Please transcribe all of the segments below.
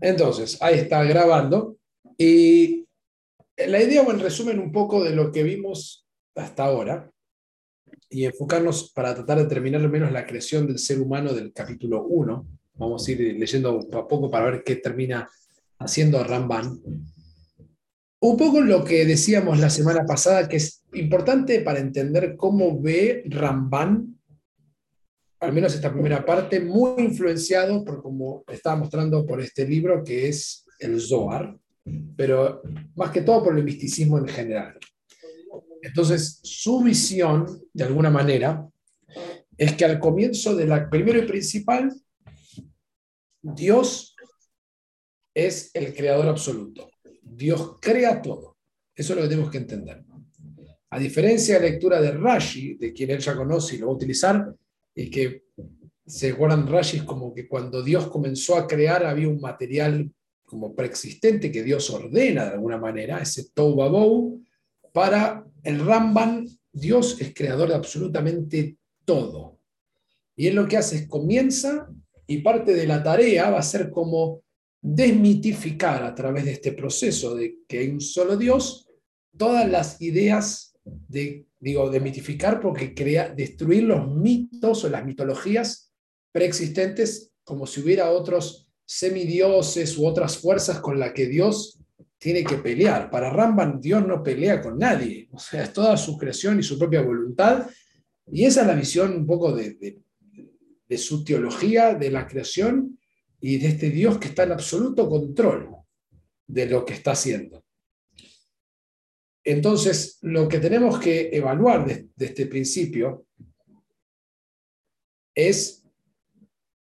Entonces, ahí está grabando. Y la idea, en resumen, un poco de lo que vimos hasta ahora y enfocarnos para tratar de terminar al menos la creación del ser humano del capítulo 1. Vamos a ir leyendo a poco para ver qué termina haciendo Ramban. Un poco lo que decíamos la semana pasada, que es importante para entender cómo ve Ramban al menos esta primera parte, muy influenciado por como estaba mostrando por este libro que es el Zohar, pero más que todo por el misticismo en general. Entonces, su visión, de alguna manera, es que al comienzo de la, primero y principal, Dios es el creador absoluto. Dios crea todo. Eso es lo que tenemos que entender. A diferencia de la lectura de Rashi, de quien él ya conoce y lo va a utilizar, y que se guardan rayos como que cuando Dios comenzó a crear había un material como preexistente que Dios ordena de alguna manera, ese Toubabou, para el Ramban, Dios es creador de absolutamente todo. Y él lo que hace es comienza y parte de la tarea va a ser como desmitificar a través de este proceso de que hay un solo Dios todas las ideas de digo, porque crea, destruir los mitos o las mitologías preexistentes como si hubiera otros semidioses u otras fuerzas con las que Dios tiene que pelear. Para Ramban, Dios no pelea con nadie, o sea, es toda su creación y su propia voluntad. Y esa es la visión un poco de, de, de su teología de la creación y de este Dios que está en absoluto control de lo que está haciendo. Entonces, lo que tenemos que evaluar de, este principio es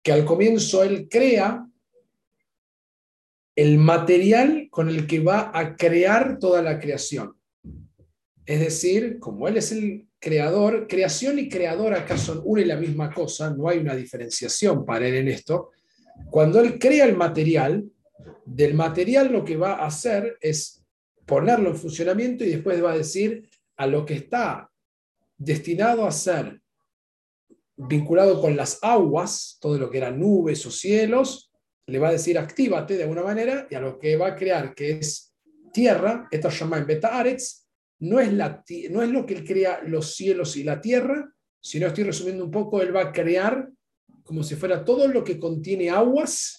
que al comienzo él crea el material con el que va a crear toda la creación. Es decir, como él es el creador, creación y creador acá son una y la misma cosa, no hay una diferenciación para él en esto. Cuando él crea el material, del material lo que va a hacer es ponerlo en funcionamiento y después va a decir a lo que está destinado a ser vinculado con las aguas, todo lo que eran nubes o cielos, le va a decir actívate de alguna manera y a lo que va a crear, que es tierra, esto se llama en Beta no es, la, no es lo que él crea los cielos y la tierra, sino estoy resumiendo un poco, él va a crear como si fuera todo lo que contiene aguas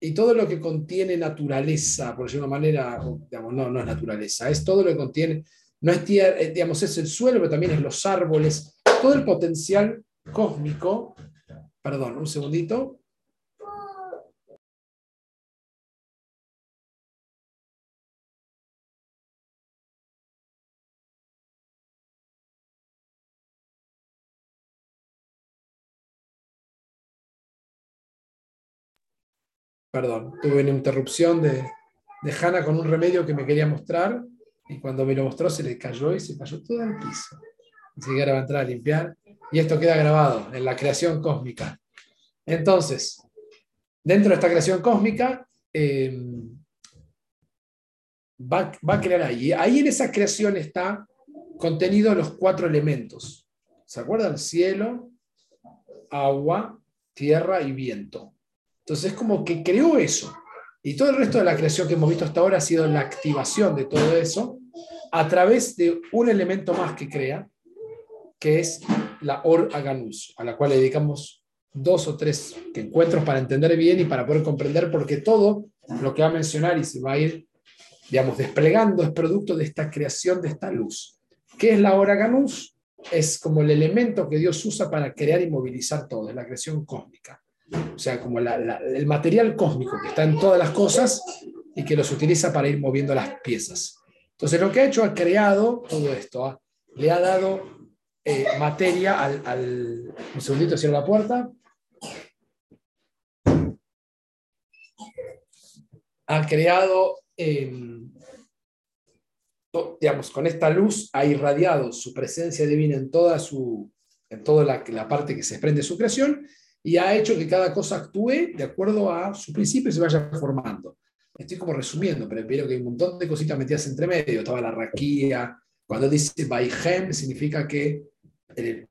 y todo lo que contiene naturaleza, por decirlo de una manera, digamos, no, no es naturaleza, es todo lo que contiene, no es tierra, eh, digamos, es el suelo, pero también es los árboles, todo el potencial cósmico, perdón, un segundito, Perdón, tuve una interrupción de, de Hanna con un remedio que me quería mostrar y cuando me lo mostró se le cayó y se cayó todo el piso. Así que ahora va a entrar a limpiar y esto queda grabado en la creación cósmica. Entonces, dentro de esta creación cósmica, eh, va, va, a crear ahí. Ahí en esa creación está contenido los cuatro elementos. ¿Se acuerdan? Cielo, agua, tierra y viento. Entonces es como que creó eso. Y todo el resto de la creación que hemos visto hasta ahora ha sido la activación de todo eso a través de un elemento más que crea, que es la Or Aganus, a la cual le dedicamos dos o tres encuentros para entender bien y para poder comprender, porque todo lo que va a mencionar y se va a ir, digamos, desplegando es producto de esta creación de esta luz. ¿Qué es la Or Aganus? Es como el elemento que Dios usa para crear y movilizar todo, es la creación cósmica o sea, como el material cósmico que está en todas las cosas y que los utiliza para ir moviendo las piezas. Entonces, lo que ha hecho, ha creado todo esto, ¿ah? le ha dado eh, materia al, Un segundito, cierro la puerta. Ha creado, em, digamos, con esta luz, ha irradiado su presencia divina en toda, su, en toda la, la parte que se desprende de su creación y ha hecho que cada cosa actúe de acuerdo a su principio y se vaya formando. Estoy como resumiendo, pero veo que hay un montón de cositas metidas entre medio. Estaba la raquía. Cuando dice Baihem, significa que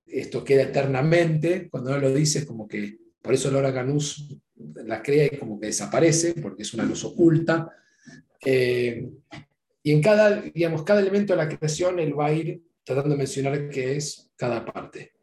esto queda eternamente. Cuando no lo dice, es como que por eso Laura Canús la crea y como que desaparece porque es una luz oculta. Eh, y en cada, digamos, cada elemento de la creación él va a ir tratando de mencionar qué es cada parte.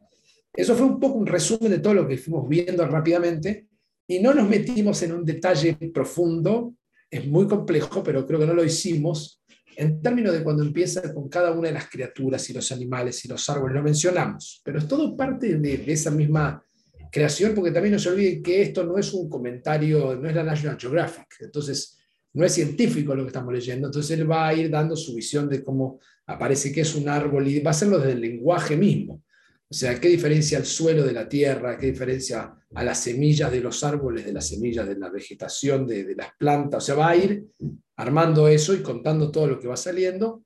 Eso fue un poco un resumen de todo lo que fuimos viendo rápidamente y no nos metimos en un detalle profundo, es muy complejo, pero creo que no lo hicimos en términos de cuando empieza con cada una de las criaturas y los animales y los árboles, lo mencionamos, pero es todo parte de, esa misma creación, porque también no se olvide que esto no es un comentario, no es la National Geographic, entonces no es científico lo que estamos leyendo, entonces él va a ir dando su visión de cómo aparece que es un árbol y va a hacerlo desde el lenguaje mismo. O sea, qué diferencia el suelo de la tierra, qué diferencia a las semillas de los árboles, de las semillas de la vegetación, de, las plantas. O sea, va a ir armando eso y contando todo lo que va saliendo.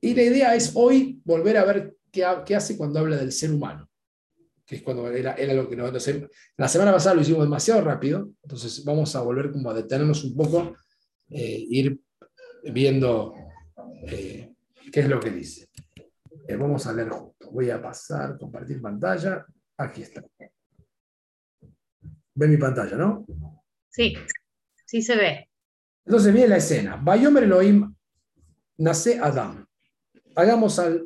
Y la idea es hoy volver a ver qué, qué hace cuando habla del ser humano, que es cuando era, era lo que nos... La semana pasada lo hicimos demasiado rápido, entonces vamos a volver como a detenernos un poco, eh, ir viendo eh, qué es lo que dice. Eh, vamos a leer juntos. Voy a pasar, compartir pantalla. Aquí está. Ve mi pantalla, ¿no? Sí, sí se ve. Entonces viene la escena. Bayomer Elohim nace Adam. Hagamos al,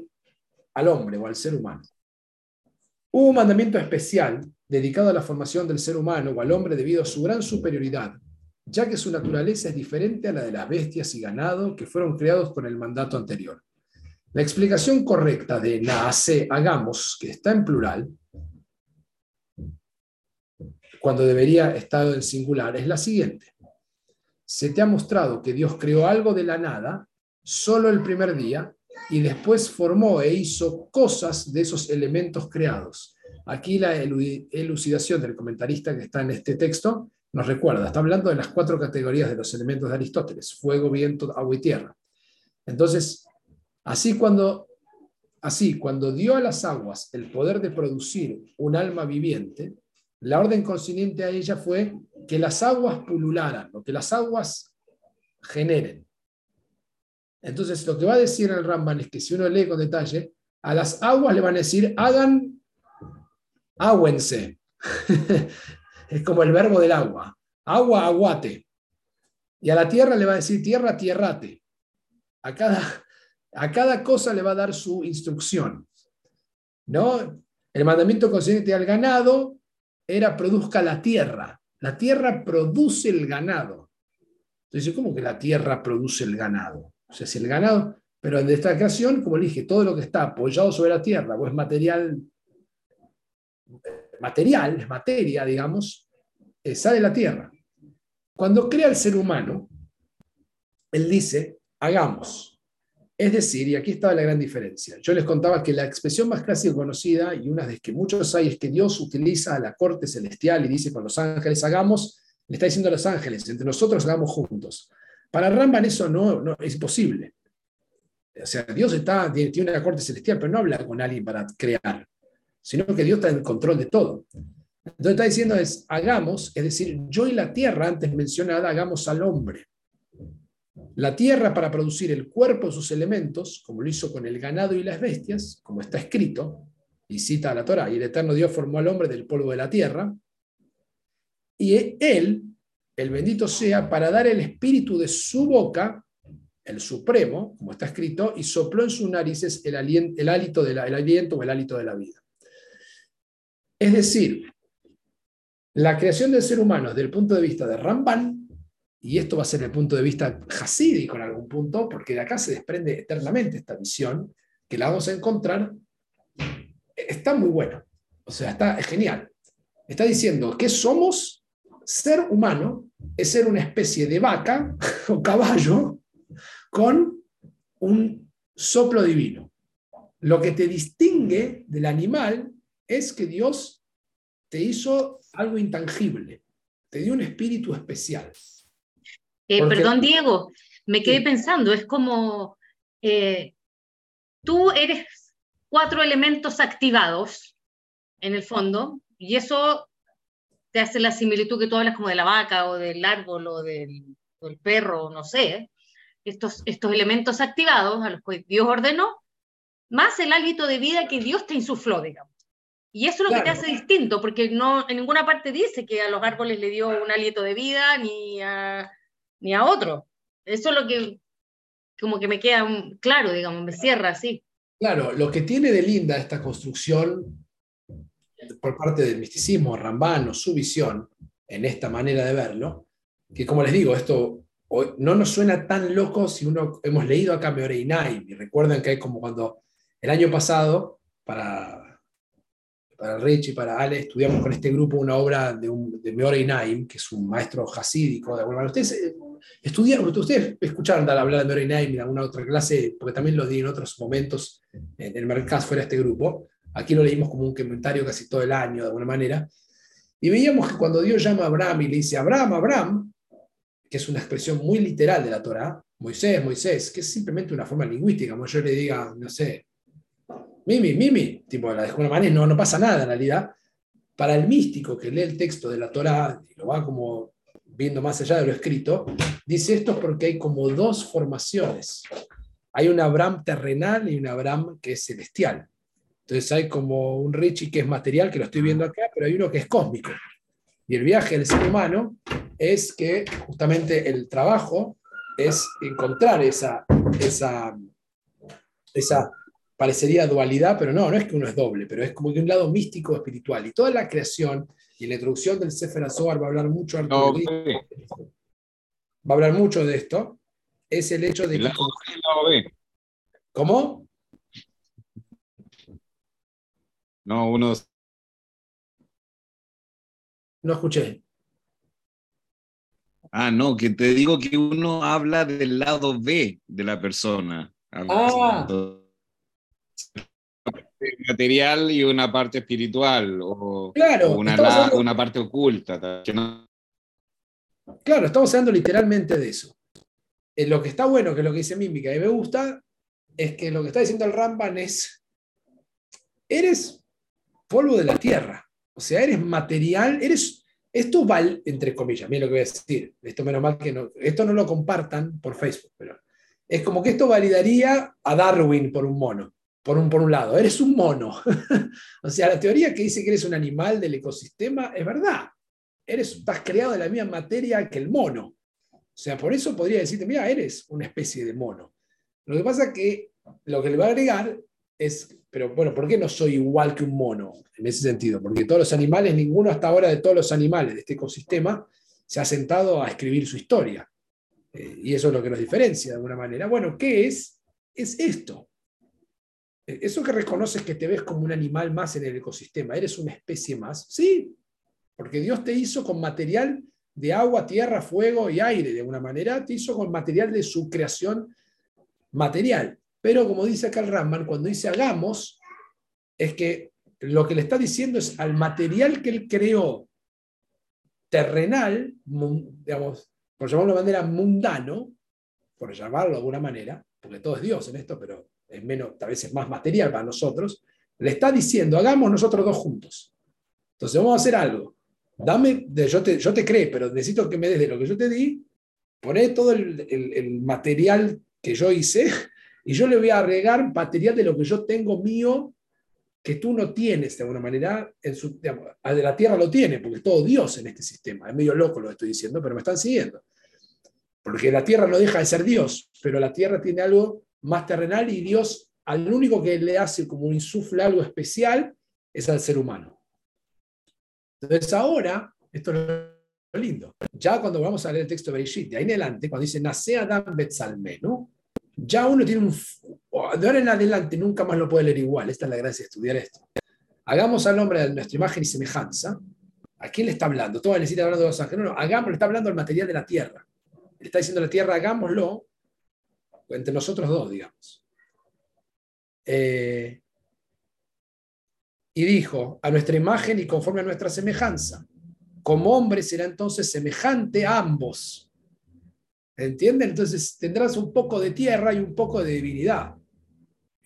al hombre o al ser humano. Hubo un mandamiento especial dedicado a la formación del ser humano o al hombre debido a su gran superioridad, ya que su naturaleza es diferente a la de las bestias y ganado que fueron creados con el mandato anterior. La explicación correcta de nace, hagamos, que está en plural, cuando debería estar en singular, es la siguiente se te ha mostrado que Dios creó algo de la nada solo el primer día y después formó e hizo cosas de esos elementos creados. Aquí la elucidación del comentarista que está en este texto nos recuerda, está hablando de las cuatro categorías de los elementos de Aristóteles, fuego, viento, agua y tierra. Entonces, así cuando, así cuando dio a las aguas el poder de producir un alma viviente, la orden consiguiente a ella fue que las aguas pulularan, lo que las aguas generen. Entonces, lo que va a decir el Ramban es que si uno lee con detalle, a las aguas le van a decir, hagan, agüense. es como el verbo del agua. Agua, aguate. Y a la tierra le va a decir, tierra, tierrate. A cada, a cada cosa le va a dar su instrucción. ¿No? El mandamiento consciente al ganado era produzca la tierra. La tierra produce el ganado. Entonces, ¿cómo que la tierra produce el ganado? O sea, si el ganado, pero en esta ocasión, como le dije, todo lo que está apoyado sobre la tierra o es material, material, es materia, digamos, eh, sale de la tierra. Cuando crea el ser humano, él dice, hagamos. Es decir, y aquí estaba la gran diferencia, yo les contaba que la expresión más clásica conocida, y una de que muchos hay, es que Dios utiliza a la corte celestial y dice, con los ángeles hagamos, le está diciendo a los ángeles, entre nosotros hagamos juntos. Para Ramban eso no, no es posible. O sea, Dios está, tiene una corte celestial, pero no habla con alguien para crear, sino que Dios está en control de todo. Entonces está diciendo es, hagamos, es decir, yo y la tierra, antes mencionada, hagamos al hombre. La tierra para producir el cuerpo de sus elementos, como lo hizo con el ganado y las bestias, como está escrito, y cita a la Torah, y el eterno Dios formó al hombre del polvo de la tierra, y él, el bendito sea, para dar el espíritu de su boca, el supremo, como está escrito, y sopló en sus narices el, el, hálito de el aliento o el hálito de la vida. Es decir, la creación del ser humano desde el punto de vista de Ramban y esto va a ser el punto de vista hasídico en algún punto, porque de acá se desprende eternamente esta visión, que la vamos a encontrar, está muy bueno, o sea, está genial. Está diciendo que somos, ser humano es ser una especie de vaca o caballo con un soplo divino. Lo que te distingue del animal es que Dios te hizo algo intangible, te dio un espíritu especial. Eh, perdón, Diego, me quedé pensando, es como eh, tú eres cuatro elementos activados, en el fondo, y eso te hace la similitud que tú hablas como de la vaca o del árbol o del, del perro, no sé, estos, estos elementos activados a los que Dios ordenó, más el hálito de vida que Dios te insufló, digamos. Y eso es lo que te hace distinto, porque no, en ninguna parte dice que a los árboles le dio un aliento de vida ni a, ni a otro. Eso es lo que como que me queda claro, digamos, me cierra así. Claro, lo que tiene de linda esta construcción por parte del misticismo, Rambano, su visión en esta manera de verlo, que como les digo, esto no nos suena tan loco si uno hemos leído acá Meoreinai, y recuerden que hay como cuando el año pasado, para, para y para Ale, estudiamos con este grupo una obra de, un, de que es un maestro hasídico, de alguna manera. Ustedes estudiaron, ustedes escucharon hablar de Meoreinai en alguna otra clase, porque también lo di en otros momentos en el mercado fuera de este grupo. Aquí lo leímos como un comentario casi todo el año, de alguna manera. Y veíamos que cuando Dios llama a Abraham y le dice, Abraham, Abraham, que es una expresión muy literal de la Torah, Moisés, Moisés, que es simplemente una forma lingüística, como yo le diga, no sé, Mimi, Mimi, tipo, de alguna manera no, no pasa nada en realidad. Para el místico que lee el texto de la Torah lo va como viendo más allá de lo escrito, dice esto porque hay como dos formaciones. Hay un Abraham terrenal y un Abraham que es celestial. Entonces hay como un Richie que es material, que lo estoy viendo acá, pero hay uno que es cósmico. Y el viaje del ser humano es que justamente el trabajo es encontrar esa, esa, esa parecería dualidad, pero no, no es que uno es doble, pero es como que un lado místico espiritual. Y toda la creación y la introducción del Sefer Azohar va a hablar mucho va a hablar mucho de esto, es el hecho de que... ¿Cómo? No, uno... No escuché. Ah, no, que te digo que uno habla del lado B de la persona. Ah material y una parte espiritual o, claro, una, una, parte oculta. Claro, estamos hablando literalmente de eso. Eh, lo que está bueno, que es lo que dice Mímica y me gusta, es que lo que está diciendo el Ramban es, eres polvo de la tierra, o sea, eres material, eres, esto vale, entre comillas, mira lo que voy a decir, esto menos mal que no, esto no lo compartan por Facebook, pero es como que esto validaría a Darwin por un mono por un, por un lado, eres un mono. o sea, la teoría que dice que eres un animal del ecosistema es verdad. Eres, estás creado de la misma materia que el mono. O sea, por eso podría decirte, mira, eres una especie de mono. Lo que pasa es que lo que le va a agregar es, pero bueno, ¿por qué no soy igual que un mono en ese sentido? Porque todos los animales, ninguno hasta ahora de todos los animales de este ecosistema se ha sentado a escribir su historia. Eh, y eso es lo que nos diferencia de alguna manera. Bueno, ¿qué es? Es esto. Eso que reconoces que te ves como un animal más en el ecosistema, eres una especie más, sí, porque Dios te hizo con material de agua, tierra, fuego y aire, de alguna manera, te hizo con material de su creación material. Pero como dice acá el Ramman, cuando dice hagamos, es que lo que le está diciendo es al material que él creó terrenal, digamos, por llamarlo de manera mundano, por llamarlo de alguna manera, porque todo es Dios en esto, pero es menos, tal vez es más material para nosotros, le está diciendo, hagamos nosotros dos juntos. Entonces vamos a hacer algo. Dame, yo te, yo te creo, pero necesito que me des de lo que yo te di, poné todo el, material que yo hice y yo le voy a agregar material de lo que yo tengo mío que tú no tienes de alguna manera, en su, de la tierra lo tiene, porque es todo Dios en este sistema. Es medio loco lo que estoy diciendo, pero me están siguiendo. Porque la tierra no deja de ser Dios, pero la tierra tiene algo más terrenal y Dios al único que le hace como un insufla algo especial es al ser humano. Entonces ahora, esto es lo lindo, ya cuando vamos a leer el texto de Bereshit, de ahí en adelante, cuando dice nace Adam ¿no? ya uno tiene un... De ahora en adelante nunca más lo puede leer igual, esta es la gracia de estudiar esto. Hagamos al hombre de nuestra imagen y semejanza. ¿A quién le está hablando? Todo necesita hablando de los ángeles. No, no, hagamos, le está hablando del material de la tierra. Le está diciendo a la tierra, hagámoslo entre nosotros dos, digamos. Eh, y dijo, a nuestra imagen y conforme a nuestra semejanza. Como hombre será entonces semejante a ambos. ¿Entienden? Entonces tendrás un poco de tierra y un poco de divinidad.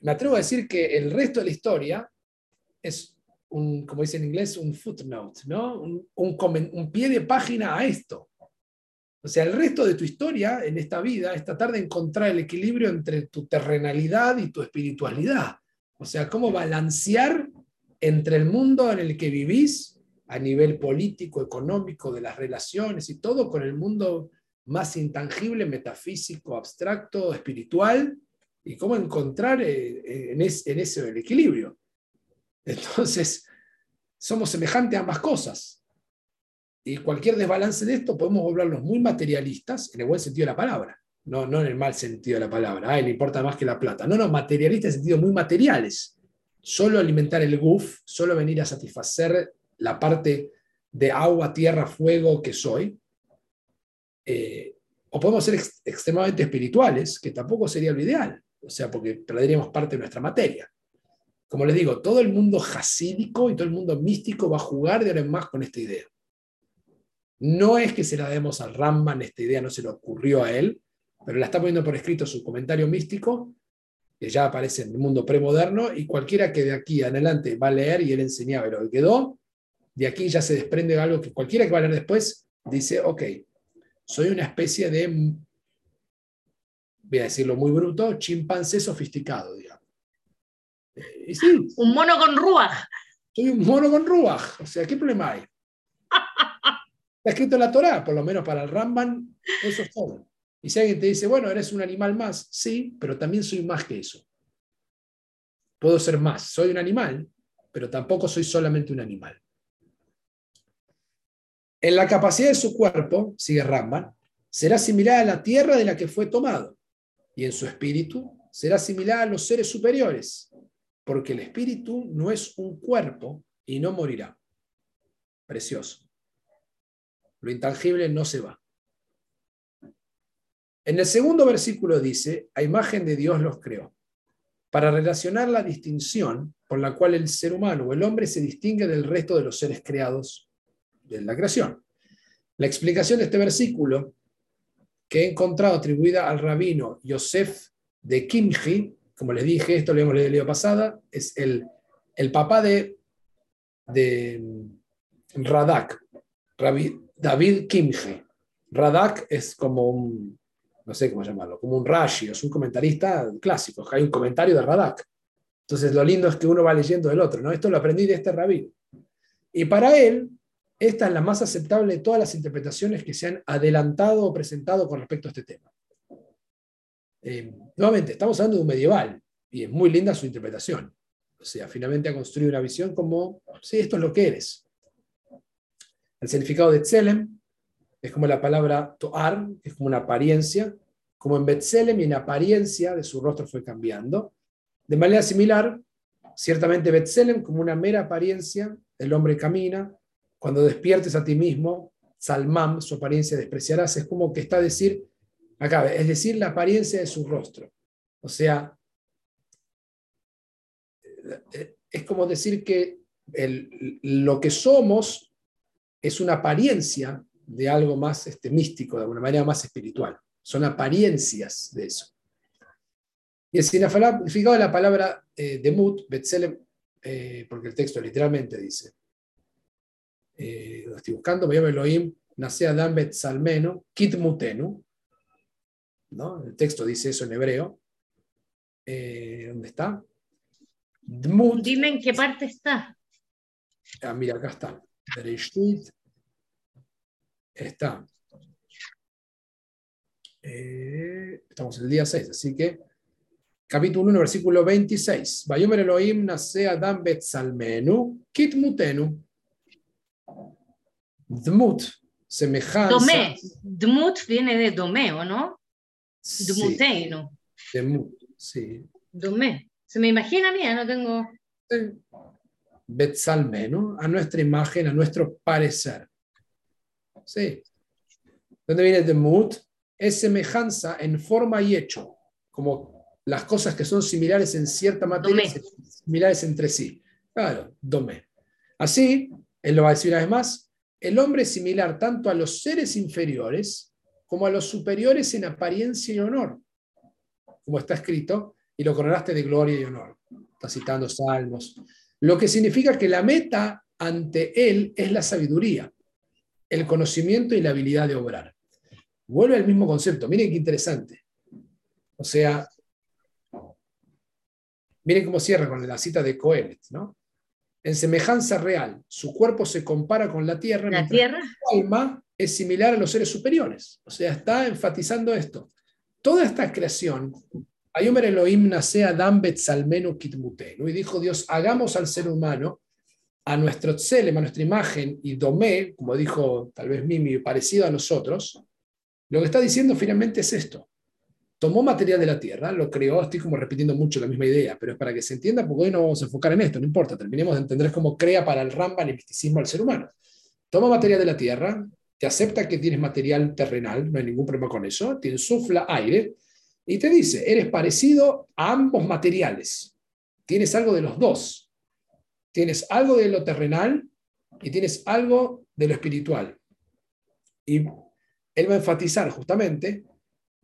Me atrevo a decir que el resto de la historia es como dice en inglés, un footnote, ¿no? un pie de página a esto. O sea, el resto de tu historia en esta vida es tratar de encontrar el equilibrio entre tu terrenalidad y tu espiritualidad. O sea, cómo balancear entre el mundo en el que vivís, a nivel político, económico, de las relaciones y todo, con el mundo más intangible, metafísico, abstracto, espiritual, y cómo encontrar eh, en, ese el equilibrio. Entonces, somos semejantes a ambas cosas. Y cualquier desbalance de esto podemos volvernos muy materialistas, en el buen sentido de la palabra, no, no en el mal sentido de la palabra, a le importa más que la plata. No, no, materialistas en sentido muy materiales. Solo alimentar el guf, solo venir a satisfacer la parte de agua, tierra, fuego que soy. Eh, o podemos ser extremadamente espirituales, que tampoco sería lo ideal o sea, porque perderíamos parte de nuestra materia. Como les digo, todo el mundo jasídico y todo el mundo místico va a jugar de ahora en más con esta idea. No es que se la demos al Ramban, esta idea no se le ocurrió a él, pero la está poniendo por escrito su comentario místico, que ya aparece en el mundo premoderno, y cualquiera que de aquí adelante va a leer y él enseñaba lo que quedó, de aquí ya se desprende algo que cualquiera que va a leer después dice, ok, soy una especie de voy a decirlo muy bruto, chimpancé sofisticado, digamos. Eh, sí, un mono con ruaj. Soy un mono con ruaj. O sea, ¿qué problema hay? Está escrito en la Torah, por lo menos para el Ramban, eso es todo. Y si alguien te dice, bueno, eres un animal más, sí, pero también soy más que eso. Puedo ser más. Soy un animal, pero tampoco soy solamente un animal. En la capacidad de su cuerpo, sigue Ramban, será similar a la tierra de la que fue tomado y en su espíritu será similar a los seres superiores, porque el espíritu no es un cuerpo y no morirá. Precioso. Lo intangible no se va. En el segundo versículo dice, a imagen de Dios los creó, para relacionar la distinción por la cual el ser humano o el hombre se distingue del resto de los seres creados de la creación. La explicación de este versículo que he encontrado atribuida al rabino Yosef de Kimchi, como les dije, esto lo hemos leído pasada, es el, el papá de, de Radak, David Kimchi. Radak es como un, no sé cómo llamarlo, como un Rashi, es un comentarista clásico, hay un comentario de Radak. Entonces lo lindo es que uno va leyendo del otro, ¿no? Esto lo aprendí de este rabino. Y para él, esta es la más aceptable de todas las interpretaciones que se han adelantado o presentado con respecto a este tema. Eh, nuevamente, estamos hablando de un medieval y es muy linda su interpretación. O sea, finalmente ha construido una visión como, sí, esto es lo que eres. El significado de Tselem es como la palabra Toar, es como una apariencia, como en Betzelem y en apariencia de su rostro fue cambiando. De manera similar, ciertamente Betzelem como una mera apariencia, el hombre camina, cuando despiertes a ti mismo, Salmam, su apariencia despreciarás, es como que está a decir, acá, es decir, la apariencia de su rostro. O sea, es como decir que lo que somos es una apariencia de algo más este, místico, de alguna manera más espiritual. Son apariencias de eso. Y el significado de la palabra eh, demut, Betzelem, eh, porque el texto literalmente dice, eh, lo estoy buscando, voy a Elohim, nace Adam Salmeno, Kitmutenu, ¿no? El texto dice eso en hebreo. ¿Dónde está? Dime en qué parte está. Ah, mira, acá está. Está. Eh, estamos en el día 6, así que capítulo 1, versículo 26. Vayomer Elohim nace Adam Salmenu, Kitmutenu. Dmut, semejanza. Domé. Dmut viene de domeo, ¿no? Dmuteino. Sí. Dmut, sí. Domé. Se me imagina mía, no tengo. Sí. Betsalme, ¿no? A nuestra imagen, a nuestro parecer. Sí. ¿Dónde viene Dmut? Es semejanza en forma y hecho, como las cosas que son similares en cierta materia, similares entre sí. Claro, domé. Así, él lo va a decir una vez más, el hombre es similar tanto a los seres inferiores como a los superiores en apariencia y honor, como está escrito, y lo coronaste de gloria y honor. Está citando salmos. Lo que significa que la meta ante él es la sabiduría, el conocimiento y la habilidad de obrar. Vuelve al mismo concepto. Miren qué interesante. O sea, miren cómo cierra con la cita de Coelet, ¿no? en semejanza real, su cuerpo se compara con la tierra, la tierra. su alma es similar a los seres superiores. O sea, está enfatizando esto. Toda esta creación, Ayomer Elohim nace Adam Betzalmenu Kitmute, y dijo Dios, hagamos al ser humano a nuestro tselem, a nuestra imagen, y domé, como dijo tal vez Mimi, parecido a nosotros, lo que está diciendo finalmente es esto tomó material de la Tierra, lo creó, estoy como repitiendo mucho la misma idea, pero es para que se entienda, porque hoy no vamos a enfocar en esto, no importa, terminemos de entender cómo crea para el Rambam el misticismo al ser humano. Toma material de la Tierra, te acepta que tienes material terrenal, no hay ningún problema con eso, te insufla aire y te dice, eres parecido a ambos materiales, tienes algo de los dos, tienes algo de lo terrenal y tienes algo de lo espiritual. Y él va a enfatizar justamente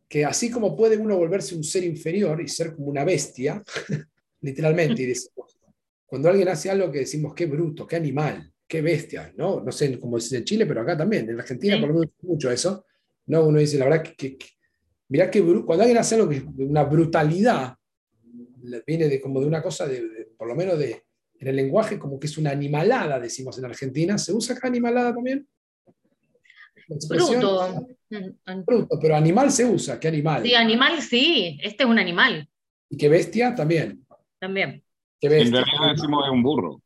que así como puede uno volverse un ser inferior y ser como una bestia, literalmente, y cuando alguien hace algo que decimos qué bruto, qué animal, qué bestia, ¿no? No sé cómo es en Chile, pero acá también, en Argentina por lo menos mucho eso, ¿no? Uno dice, la verdad que, mirá que cuando alguien hace algo que una brutalidad, viene de como de una cosa, de, por lo menos de, en el lenguaje, como que es una animalada, decimos en Argentina, ¿se usa acá animalada también? Bruto. Bruto, pero animal se usa, ¿qué animal? Sí, animal sí, este es un animal. ¿Y qué bestia? También. También. ¿Qué bestia? En realidad decimos un burro.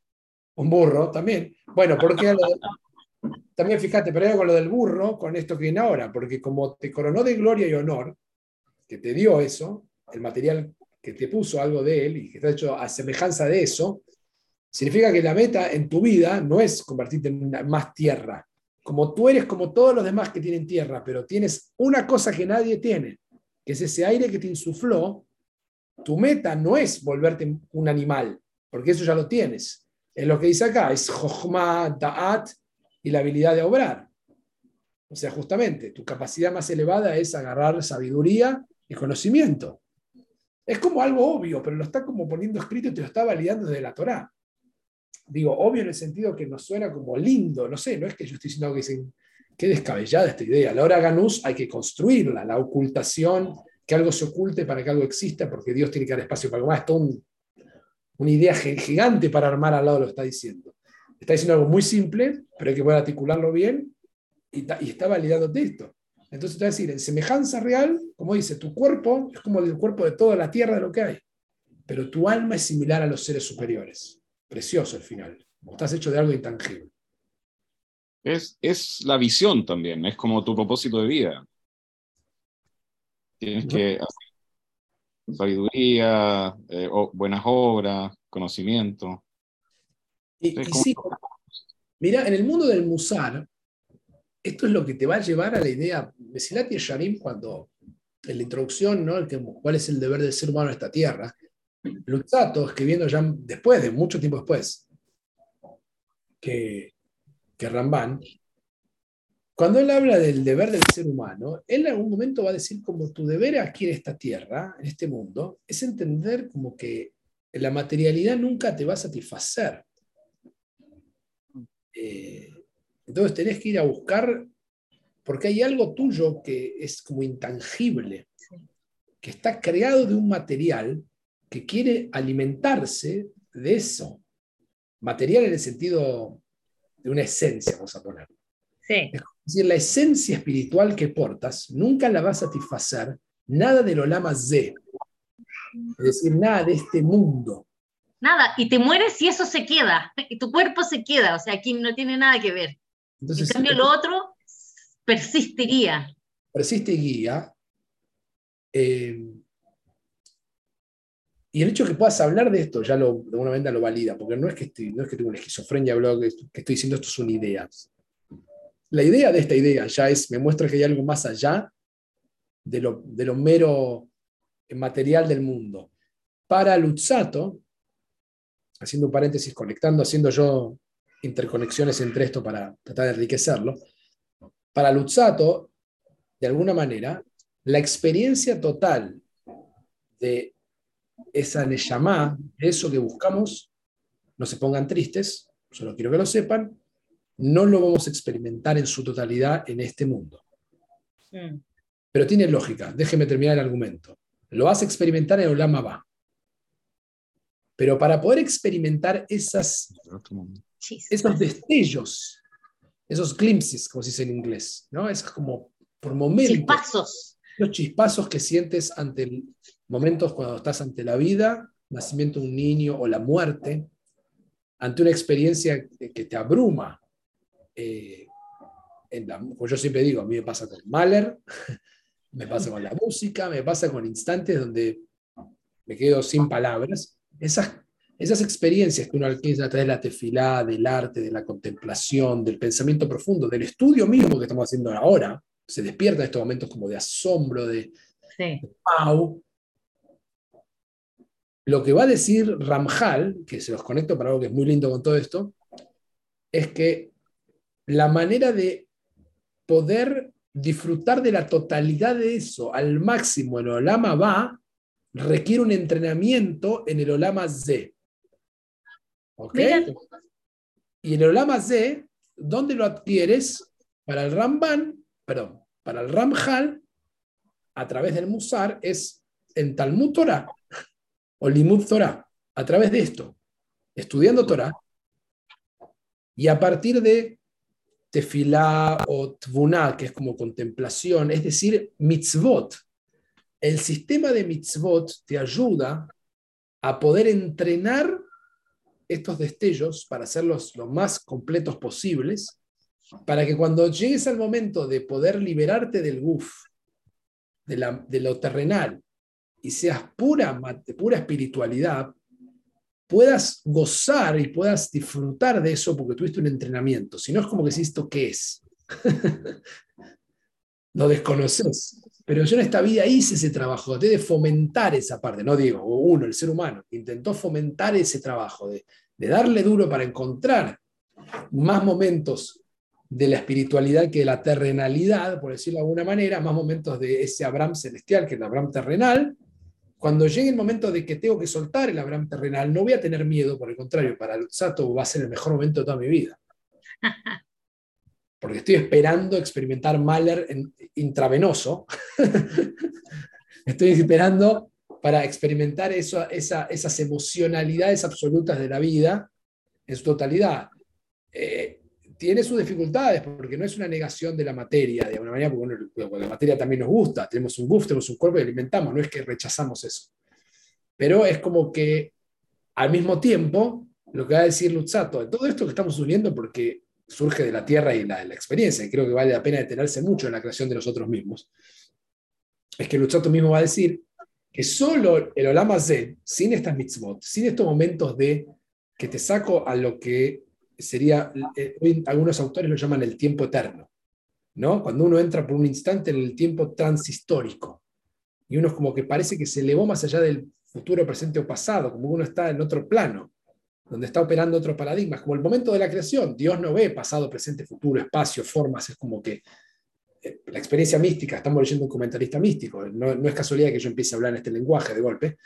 Un burro también. Bueno, porque también fíjate, pero con lo del burro, con esto que viene ahora, porque como te coronó de gloria y honor, que te dio eso, el material que te puso algo de él y que está hecho a semejanza de eso, significa que la meta en tu vida no es convertirte en más tierra, como tú eres como todos los demás que tienen tierra, pero tienes una cosa que nadie tiene, que es ese aire que te insufló, tu meta no es volverte un animal, porque eso ya lo tienes. Es lo que dice acá, es Jochma, Da'at y la habilidad de obrar. O sea, justamente, tu capacidad más elevada es agarrar sabiduría y conocimiento. Es como algo obvio, pero lo está como poniendo escrito y te lo está validando desde la Torá digo, obvio en el sentido que nos suena como lindo, no sé, no es que yo estoy diciendo que dicen, qué descabellada esta idea. La hora ganús hay que construirla, la ocultación, que algo se oculte para que algo exista, porque Dios tiene que dar espacio para algo más. Es una idea gigante para armar al lado lo está diciendo. Está diciendo algo muy simple, pero hay que poder articularlo bien y, y está validando esto. Entonces, está decir, en semejanza real, como dice, tu cuerpo es como el cuerpo de toda la tierra de lo que hay, pero tu alma es similar a los seres superiores. Precioso el final. Estás hecho de algo intangible. Es, es la visión también, es como tu propósito de vida. Tienes que hacer sabiduría, eh, buenas obras, conocimiento. Y, sí, mira, en el mundo del Musar, esto es lo que te va a llevar a la idea, Mesilati Sharim, cuando en la introducción, ¿no? El que, ¿Cuál es el deber del ser humano en esta tierra? Luzzatto, escribiendo ya después, de mucho tiempo después, que, que Ramban, cuando él habla del deber del ser humano, él en algún momento va a decir como tu deber aquí en esta tierra, en este mundo, es entender como que la materialidad nunca te va a satisfacer. Eh, entonces tenés que ir a buscar, porque hay algo tuyo que es como intangible, que está creado de un material que quiere alimentarse de eso. Material en el sentido de una esencia, vamos a poner. Sí. Es decir, la esencia espiritual que portas nunca la va a satisfacer nada de lo lamas de. Es decir, nada de este mundo. Nada, y te mueres y eso se queda, y tu cuerpo se queda, o sea, aquí no tiene nada que ver. en cambio, lo otro persistiría. Persiste y guía. Eh, y el hecho de que puedas hablar de esto ya lo, de alguna manera lo valida, porque no es que, estoy, no es que tengo una esquizofrenia, que, que estoy diciendo esto son ideas. La idea de esta idea ya es, me muestra que hay algo más allá de lo, de lo mero material del mundo. Para Luzzato, haciendo un paréntesis, conectando, haciendo yo interconexiones entre esto para tratar de enriquecerlo, para Luzzato, de alguna manera, la experiencia total de esa Neshama, eso que buscamos, no se pongan tristes, solo quiero que lo sepan, no lo vamos a experimentar en su totalidad en este mundo. Pero tiene lógica, déjeme terminar el argumento. Lo vas a experimentar en Olama Va. Pero para poder experimentar esas, esos destellos, esos glimpses, como se dice en inglés, ¿no? Es como por momentos. Chispazos. Los chispazos que sientes ante momentos cuando estás ante la vida, nacimiento de un niño o la muerte, ante una experiencia que te abruma. Eh, como yo siempre digo, a mí me pasa con Mahler, me pasa con la música, me pasa con instantes donde me quedo sin palabras. Esas, esas experiencias que uno alcanza a través de la tefilá, del arte, de la contemplación, del pensamiento profundo, del estudio mismo que estamos haciendo ahora, se despiertan estos momentos como de asombro, de, sí. Lo que va a decir Ramjal, que se los conecto para algo que es muy lindo con todo esto, es que la manera de poder disfrutar de la totalidad de eso al máximo en el Olama va requiere un entrenamiento en el Olama Z. ¿Ok? Y en el Olama Z, ¿dónde lo adquieres? Para el Ramban, perdón, para el Ramjal, a través del Musar, es en Talmud Torah o Limud Torah, a través de esto, estudiando Torah, y a partir de tefilá o tvuná, que es como contemplación, es decir, mitzvot. El sistema de mitzvot te ayuda a poder entrenar estos destellos para hacerlos lo más completos posibles, para que cuando llegues al momento de poder liberarte del guf, de, la, de lo terrenal, y seas pura, pura espiritualidad, puedas gozar y puedas disfrutar de eso porque tuviste un entrenamiento. Si no es como que si esto qué es. Lo desconoces. Pero yo en esta vida hice ese trabajo, de fomentar esa parte, no digo, uno, el ser humano, intentó fomentar ese trabajo, de, de darle duro para encontrar más momentos de la espiritualidad que de la terrenalidad, por decirlo de alguna manera, más momentos de ese Abraham celestial que el Abraham terrenal, cuando llegue el momento de que tengo que soltar el Abraham terrenal, no voy a tener miedo, por el contrario, para el Sato va a ser el mejor momento de toda mi vida. Porque estoy esperando experimentar Mahler en, intravenoso. estoy esperando para experimentar eso, esas emocionalidades absolutas de la vida en su totalidad. Eh, tiene sus dificultades porque no es una negación de la materia, de alguna manera, porque, la materia también nos gusta, tenemos un gusto, tenemos un cuerpo y alimentamos, no es que rechazamos eso. Pero es como que al mismo tiempo, lo que va a decir Lutzato, todo esto que estamos uniendo porque surge de la tierra y la, la experiencia, y creo que vale la pena detenerse mucho en la creación de nosotros mismos, es que Lutzato mismo va a decir que solo el Olama Z, sin estas mitzvot, sin estos momentos de que te saco a lo que sería, eh, algunos autores lo llaman el tiempo eterno, ¿no? Cuando uno entra por un instante en el tiempo transhistórico, y uno es como que parece que se elevó más allá del futuro, presente o pasado, como uno está en otro plano, donde está operando otro paradigma, como el momento de la creación, Dios no ve pasado, presente, futuro, espacio, formas, es como que eh, la experiencia mística, estamos leyendo un comentarista místico, no, no es casualidad que yo empiece a hablar en este lenguaje de golpe,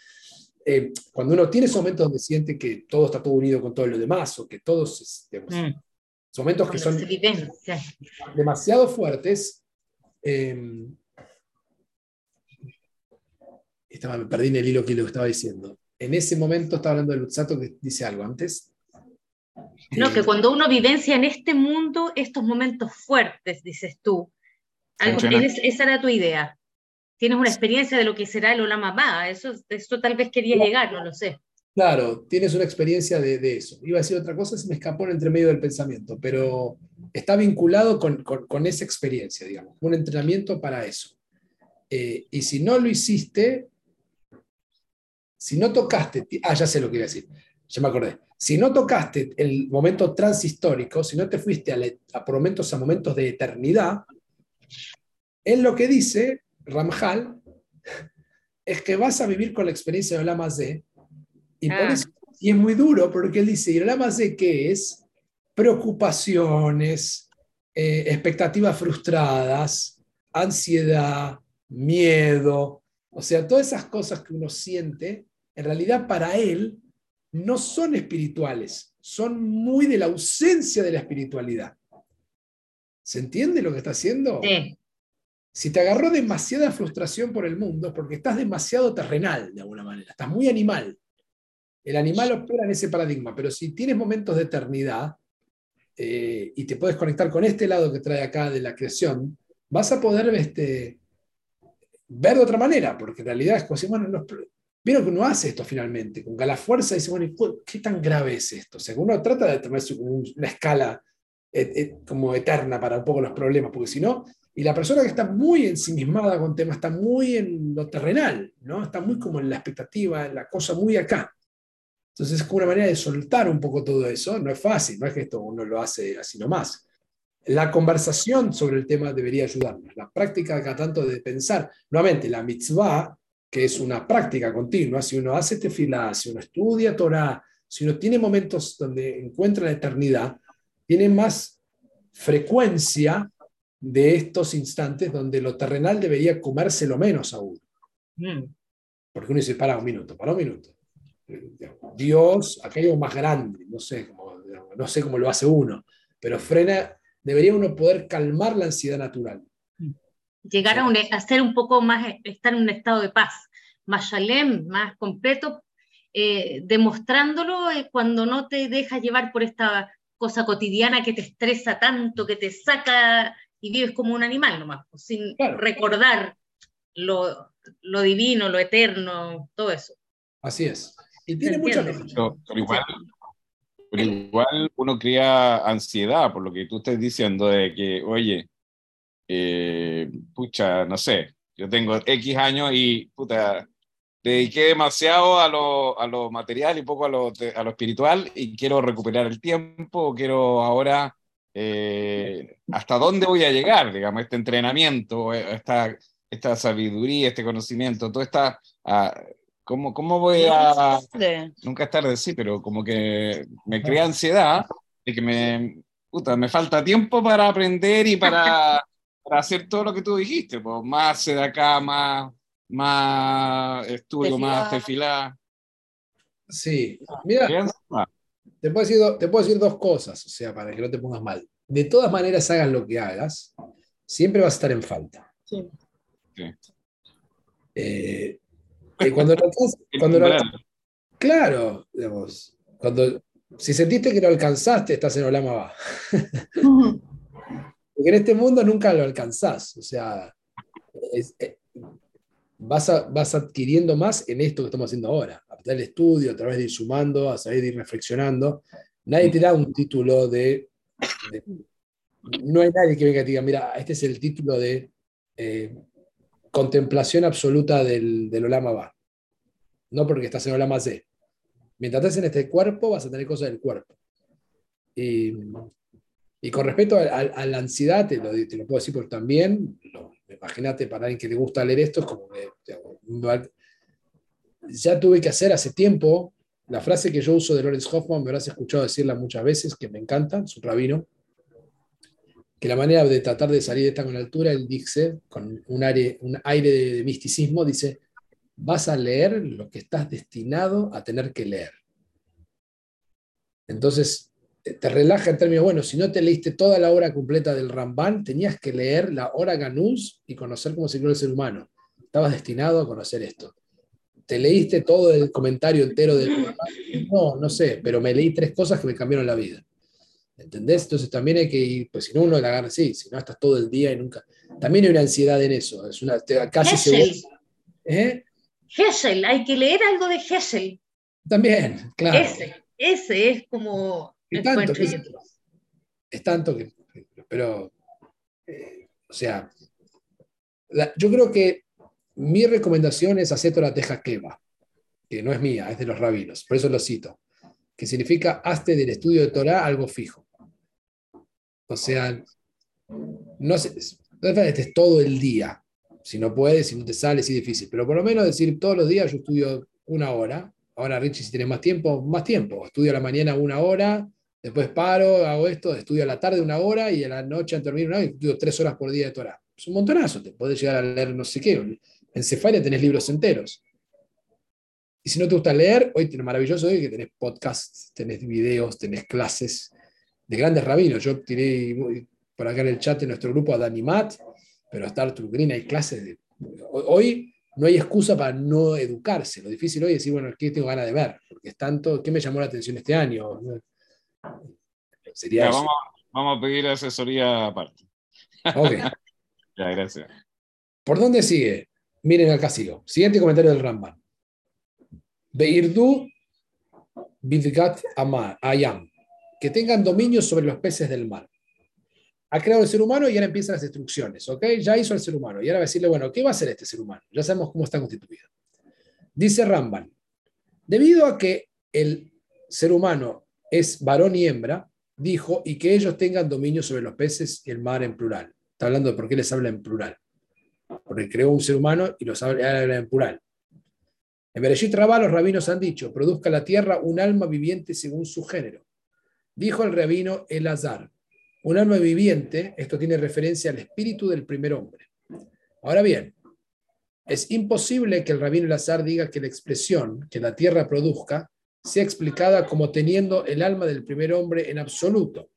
eh, cuando uno tiene esos momentos donde siente que todo está todo unido con todo lo demás, o que todos, digamos, mm. momentos que son demasiado fuertes, eh, estaba, me perdí en el hilo que lo estaba diciendo. En ese momento estaba hablando de Lutzato que dice algo antes. No, que cuando uno vivencia en este mundo estos momentos fuertes, dices tú, esa era tu idea tienes una experiencia de lo que será el Olama Ba. Eso, eso tal vez quería llegar, no lo sé. Claro, tienes una experiencia de, eso. Iba a decir otra cosa, se me escapó entre medio del pensamiento, pero está vinculado con, con, esa experiencia, digamos, un entrenamiento para eso. Eh, y si no lo hiciste, si no tocaste, ah, ya sé lo que iba a decir, ya me acordé. Si no tocaste el momento transhistórico, si no te fuiste a, a momentos a momentos de eternidad, es lo que dice Ramjal, es que vas a vivir con la experiencia de Olama Z. Y, ah. y es muy duro porque él dice, ¿y el Olama Z qué es? Preocupaciones, eh, expectativas frustradas, ansiedad, miedo. O sea, todas esas cosas que uno siente, en realidad para él no son espirituales, son muy de la ausencia de la espiritualidad. ¿Se entiende lo que está haciendo? Sí. Si te agarró demasiada frustración por el mundo, porque estás demasiado terrenal de alguna manera, estás muy animal. El animal opera en ese paradigma, pero si tienes momentos de eternidad eh, y te puedes conectar con este lado que trae acá de la creación, vas a poder este, ver de otra manera, porque en realidad es como si, bueno, vieron que uno hace esto finalmente, con la fuerza dice, bueno, ¿qué tan grave es esto? Uno trata de tener una escala eh, eh, como eterna para un poco los problemas, porque si no, y la persona que está muy ensimismada con temas, está muy en lo terrenal, ¿no? Está muy como en la expectativa, en la cosa muy acá. Entonces es como una manera de soltar un poco todo eso. No es fácil, no es que esto uno lo hace así nomás. La conversación sobre el tema debería ayudarnos. La práctica acá tanto de pensar, nuevamente, la mitzvah, que es una práctica continua, si uno hace tefilá, si uno estudia Torah, si uno tiene momentos donde encuentra la eternidad, tiene más frecuencia de estos instantes donde lo terrenal debería comérselo menos aún. Mm. Porque uno dice, para un minuto, para un minuto. Dios, aquello más grande, no sé, cómo, no sé cómo lo hace uno, pero frena, debería uno poder calmar la ansiedad natural. Llegar a, un, ser un poco más, estar en un estado de paz, más shalem, más completo, eh, demostrándolo eh, cuando no te dejas llevar por esta cosa cotidiana que te estresa tanto, que te saca y vives como un animal nomás, pues, sin recordar lo, lo, divino, lo eterno, todo eso. Así es. Y tiene mucha pero, igual, pero igual uno crea ansiedad por lo que tú estás diciendo de que, oye, eh, pucha, no sé, yo tengo X años y, puta, dediqué demasiado a lo, a lo material y poco a lo, a lo espiritual y quiero recuperar el tiempo, quiero ahora eh, hasta dónde voy a llegar, digamos, este entrenamiento, eh, esta, esta sabiduría, este conocimiento, toda esta... Ah, ¿cómo, ¿Cómo voy a...? Nunca es tarde, sí, pero como que me crea ansiedad de que me, puta, me falta tiempo para aprender y para, para hacer todo lo que tú dijiste, pues, más de acá, más, más estudio, más tefilá. Sí, mira, te puedo, decir, te puedo decir dos cosas, o sea, para que no te pongas mal. De todas maneras, hagas lo que hagas, siempre vas a estar en falta. Sí. Eh, cuando claro, digamos, cuando, si sentiste que lo alcanzaste, estás en Olama va. Porque en este mundo nunca lo alcanzás. O sea, eh, vas, vas adquiriendo más en esto que estamos haciendo ahora del estudio, a través de ir sumando, a través de ir reflexionando. Nadie te da un título de, no hay nadie que venga y diga, mira, este es el título de eh, contemplación absoluta del, del Olama Ba. No porque estás en Olama Z. Mientras estés en este cuerpo, vas a tener cosas del cuerpo. Y, y con respecto a, la ansiedad, te lo, te lo, puedo decir porque también, imagínate para alguien que le gusta leer esto, es como ya tuve que hacer hace tiempo la frase que yo uso de Lawrence Hoffman, me habrás escuchado decirla muchas veces, que me encanta, su rabino, que la manera de tratar de salir de esta con altura, él dice, con un aire, un aire de, misticismo, dice, vas a leer lo que estás destinado a tener que leer. Entonces, te relaja en términos, bueno, si no te leíste toda la obra completa del Ramban, tenías que leer la hora Ganús y conocer cómo se creó el ser humano. Estabas destinado a conocer esto. ¿Te leíste todo el comentario entero del No, no sé, pero me leí tres cosas que me cambiaron la vida. ¿Entendés? Entonces también hay que ir, pues si no uno la agarra, sí, si no estás todo el día y nunca. También hay una ansiedad en eso. Es una, casi se ¿Eh? Hessel, hay que leer algo de Hessel. También, claro. Ese, ese es como. Es tanto, que, es tanto que. Pero, eh, o sea, yo creo que mi recomendación es hacer la teja quema, que no es mía, es de los rabinos, por eso lo cito, que significa hazte del estudio de Torah algo fijo. O sea, no sé, no estés todo el día, si no puedes, si no te sale, es difícil, pero por lo menos decir todos los días yo estudio una hora, ahora Richie si tienes más tiempo, más tiempo, estudio a la mañana una hora, después paro, hago esto, estudio a la tarde una hora y a la noche antes de dormir una hora estudio tres horas por día de Torah. Es un montonazo, te puedes llegar a leer no sé qué, en Cefaria tenés libros enteros. Y si no te gusta leer, hoy tenés maravilloso hoy que tenés podcasts, tenés videos, tenés clases de grandes rabinos. Yo tiré por acá en el chat de nuestro grupo a Dani Matt, pero hasta Arthur Green hay clases. Hoy no hay excusa para no educarse. Lo difícil hoy es decir, bueno, ¿qué tengo ganas de ver? Porque es tanto, ¿qué me llamó la atención este año? Sería vamos, a pedir asesoría aparte. Ok. ya, gracias. ¿Por dónde sigue? Miren acá sigo. Siguiente comentario del Ramban. Beirdu Bidgat Ayam. Que tengan dominio sobre los peces del mar ha creado el ser humano y ahora empiezan las destrucciones, ¿ok? Ya hizo el ser humano y ahora va a decirle, bueno, ¿qué va a hacer este ser humano? Ya sabemos cómo está constituido. Dice Ramban, debido a que el ser humano es varón y hembra, dijo, y que ellos tengan dominio sobre los peces y el mar en plural. Está hablando de por qué les habla en plural. Porque creó un ser humano y los habla en plural. En Bereshit Rabá los rabinos han dicho, produzca la tierra un alma viviente según su género. Dijo el rabino Elazar, un alma viviente, esto tiene referencia al espíritu del primer hombre. Ahora bien, es imposible que el rabino Lazar diga que la expresión que la tierra produzca sea explicada como teniendo el alma del primer hombre en absoluto.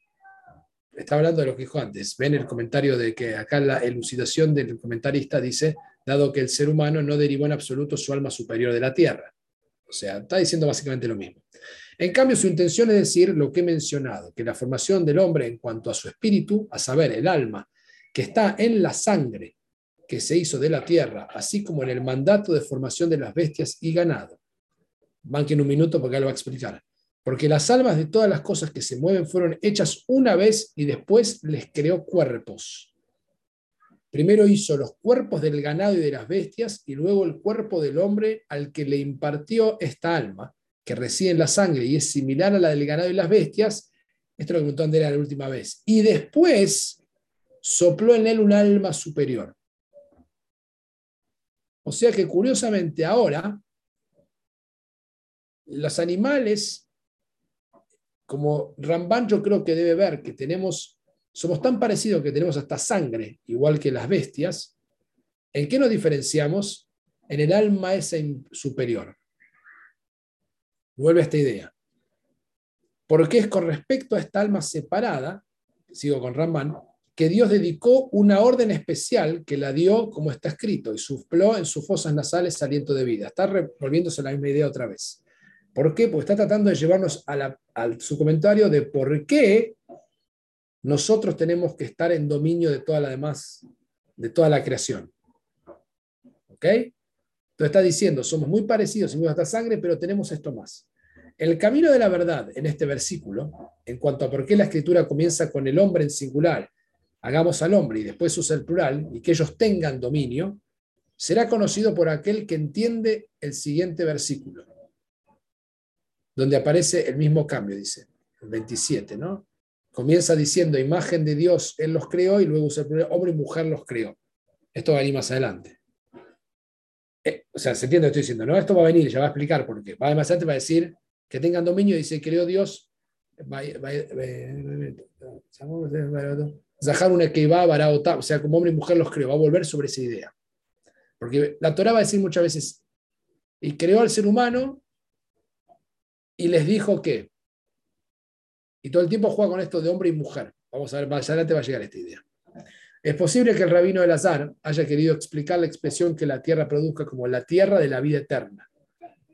Está hablando de lo que dijo antes. Ven el comentario de que acá la elucidación del comentarista dice, dado que el ser humano no derivó en absoluto su alma superior de la tierra. O sea, está diciendo básicamente lo mismo. En cambio, su intención es decir lo que he mencionado, que la formación del hombre en cuanto a su espíritu, a saber, el alma, que está en la sangre que se hizo de la tierra, así como en el mandato de formación de las bestias y ganado. Banquen un minuto porque lo va a explicar. Porque las almas de todas las cosas que se mueven fueron hechas una vez y después les creó cuerpos. Primero hizo los cuerpos del ganado y de las bestias y luego el cuerpo del hombre al que le impartió esta alma que reside en la sangre y es similar a la del ganado y las bestias, esto lo preguntó Andrea la última vez, y después sopló en él un alma superior. O sea que curiosamente ahora, los animales, como Ramban yo creo que debe ver que tenemos, somos tan parecidos que tenemos hasta sangre, igual que las bestias, ¿en qué nos diferenciamos? En el alma esa superior. Vuelve a esta idea. Porque es con respecto a esta alma separada, sigo con Ramán, que Dios dedicó una orden especial que la dio como está escrito y supló en sus fosas nasales aliento de vida. Está volviéndose la misma idea otra vez. ¿Por qué? Porque está tratando de llevarnos a, su comentario de por qué nosotros tenemos que estar en dominio de toda la demás, de toda la creación. ¿Ok? Entonces está diciendo, somos muy parecidos en nuestra sangre, pero tenemos esto más. El camino de la verdad en este versículo, en cuanto a por qué la escritura comienza con el hombre en singular, hagamos al hombre y después usa el plural, y que ellos tengan dominio, será conocido por aquel que entiende el siguiente versículo, donde aparece el mismo cambio, dice, el 27, ¿no? Comienza diciendo, imagen de Dios, Él los creó, y luego usa el plural, hombre y mujer los creó. Esto va a ir más adelante. Eh, o sea, se entiende lo que estoy diciendo, ¿no? Esto va a venir, ya va a explicar por qué. Va más adelante, va a decir que tengan dominio, dice, creó Dios, que o sea, como hombre y mujer los creó, va a volver sobre esa idea. Porque la Torah va a decir muchas veces, y creó al ser humano y les dijo que, y todo el tiempo juega con esto de hombre y mujer. Vamos a ver, más adelante va a llegar esta idea. Es posible que el rabino Elazar haya querido explicar la expresión que la tierra produzca como la tierra de la vida eterna,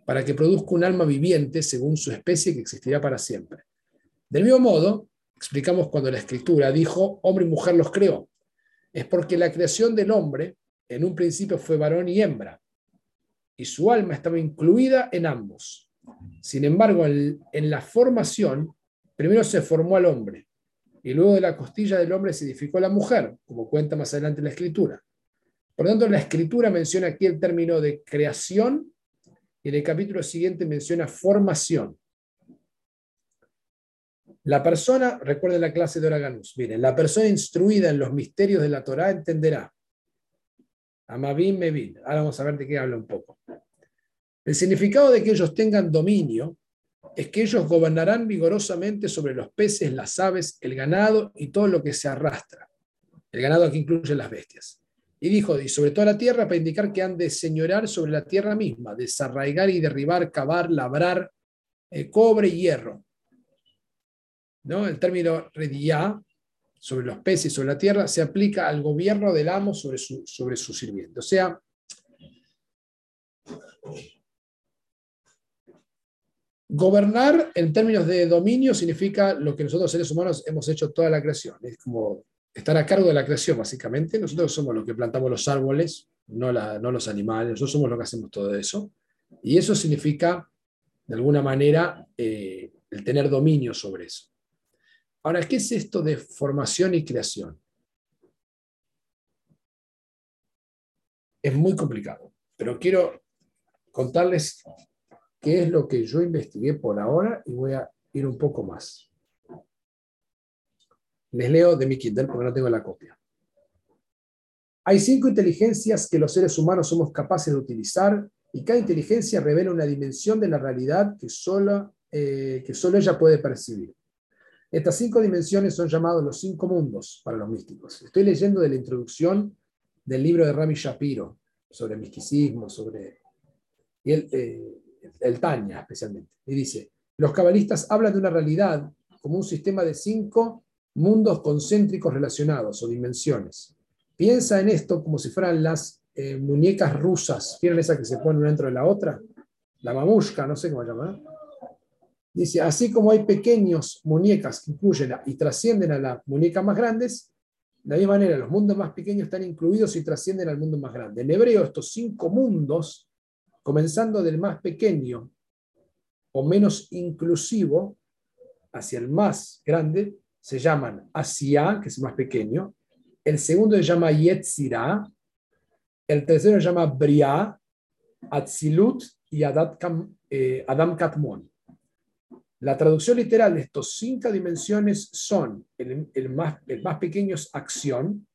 para que produzca un alma viviente según su especie que existirá para siempre. Del mismo modo, explicamos cuando la escritura dijo, hombre y mujer los creó. Es porque la creación del hombre en un principio fue varón y hembra, y su alma estaba incluida en ambos. Sin embargo, en, la formación, primero se formó al hombre, y luego de la costilla del hombre se edificó la mujer, como cuenta más adelante la escritura. Por lo tanto, la escritura menciona aquí el término de creación y en el capítulo siguiente menciona formación. La persona, recuerden la clase de Oraganus, miren, la persona instruida en los misterios de la Torah entenderá. Amabim Mevin. Ahora vamos a ver de qué habla un poco. El significado de que ellos tengan dominio es que ellos gobernarán vigorosamente sobre los peces, las aves, el ganado y todo lo que se arrastra. El ganado aquí incluye las bestias. Y dijo, y sobre toda la tierra para indicar que han de señorar sobre la tierra misma, desarraigar y derribar, cavar, labrar, eh, cobre y hierro. ¿No? El término redía sobre los peces, sobre la tierra, se aplica al gobierno del amo sobre su, sobre su sirviente. O sea, Gobernar en términos de dominio significa lo que nosotros seres humanos hemos hecho toda la creación. Es como estar a cargo de la creación, básicamente. Nosotros somos los que plantamos los árboles, no, los animales, nosotros somos los que hacemos todo eso. Y eso significa, de alguna manera, eh, el tener dominio sobre eso. Ahora, ¿qué es esto de formación y creación? Es muy complicado, pero quiero contarles qué es lo que yo investigué por ahora y voy a ir un poco más. Les leo de mi Kindle porque no tengo la copia. Hay cinco inteligencias que los seres humanos somos capaces de utilizar y cada inteligencia revela una dimensión de la realidad que solo, eh, que solo ella puede percibir. Estas cinco dimensiones son llamados los cinco mundos para los místicos. Estoy leyendo de la introducción del libro de Rami Shapiro sobre misticismo, sobre y el, eh, el Tanya especialmente. Y dice, los cabalistas hablan de una realidad como un sistema de cinco mundos concéntricos relacionados o dimensiones. Piensa en esto como si fueran las eh, muñecas rusas. ¿Vieron esa que se ponen una dentro de la otra? La mamushka, no sé cómo llamar. Dice, así como hay pequeños muñecas que incluyen y trascienden a las muñecas más grandes, de la misma manera los mundos más pequeños están incluidos y trascienden al mundo más grande. En hebreo, estos cinco mundos, comenzando del más pequeño o menos inclusivo hacia el más grande, se llaman Asia, que es el más pequeño, el segundo se llama Yetzirah, el tercero se llama Bria, Atzilut y eh, Adam Katmon. La traducción literal de estos cinco dimensiones son, el, más, el más pequeño es acción,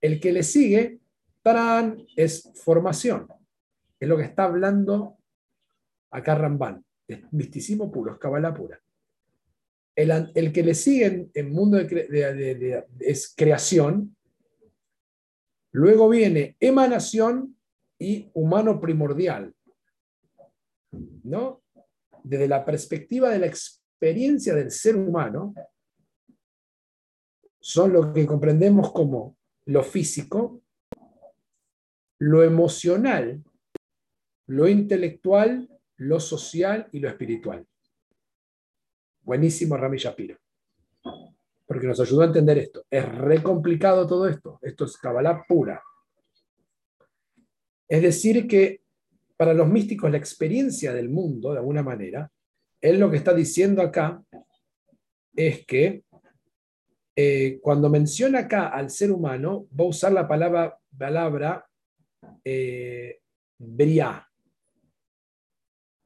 el que le sigue, tarán, es formación. Es lo que está hablando acá Ramban. Es misticismo puro, es pura. El, que le sigue en, mundo de, es creación, luego viene emanación y humano primordial. ¿No? Desde la perspectiva de la experiencia del ser humano, son lo que comprendemos como lo físico, lo emocional, lo intelectual, lo social y lo espiritual. Buenísimo Rami Shapiro. Porque nos ayudó a entender esto. Es re complicado todo esto. Esto es Kabbalah pura. Es decir, que para los místicos la experiencia del mundo, de alguna manera, él lo que está diciendo acá es que eh, cuando menciona acá al ser humano, va a usar la palabra, palabra eh.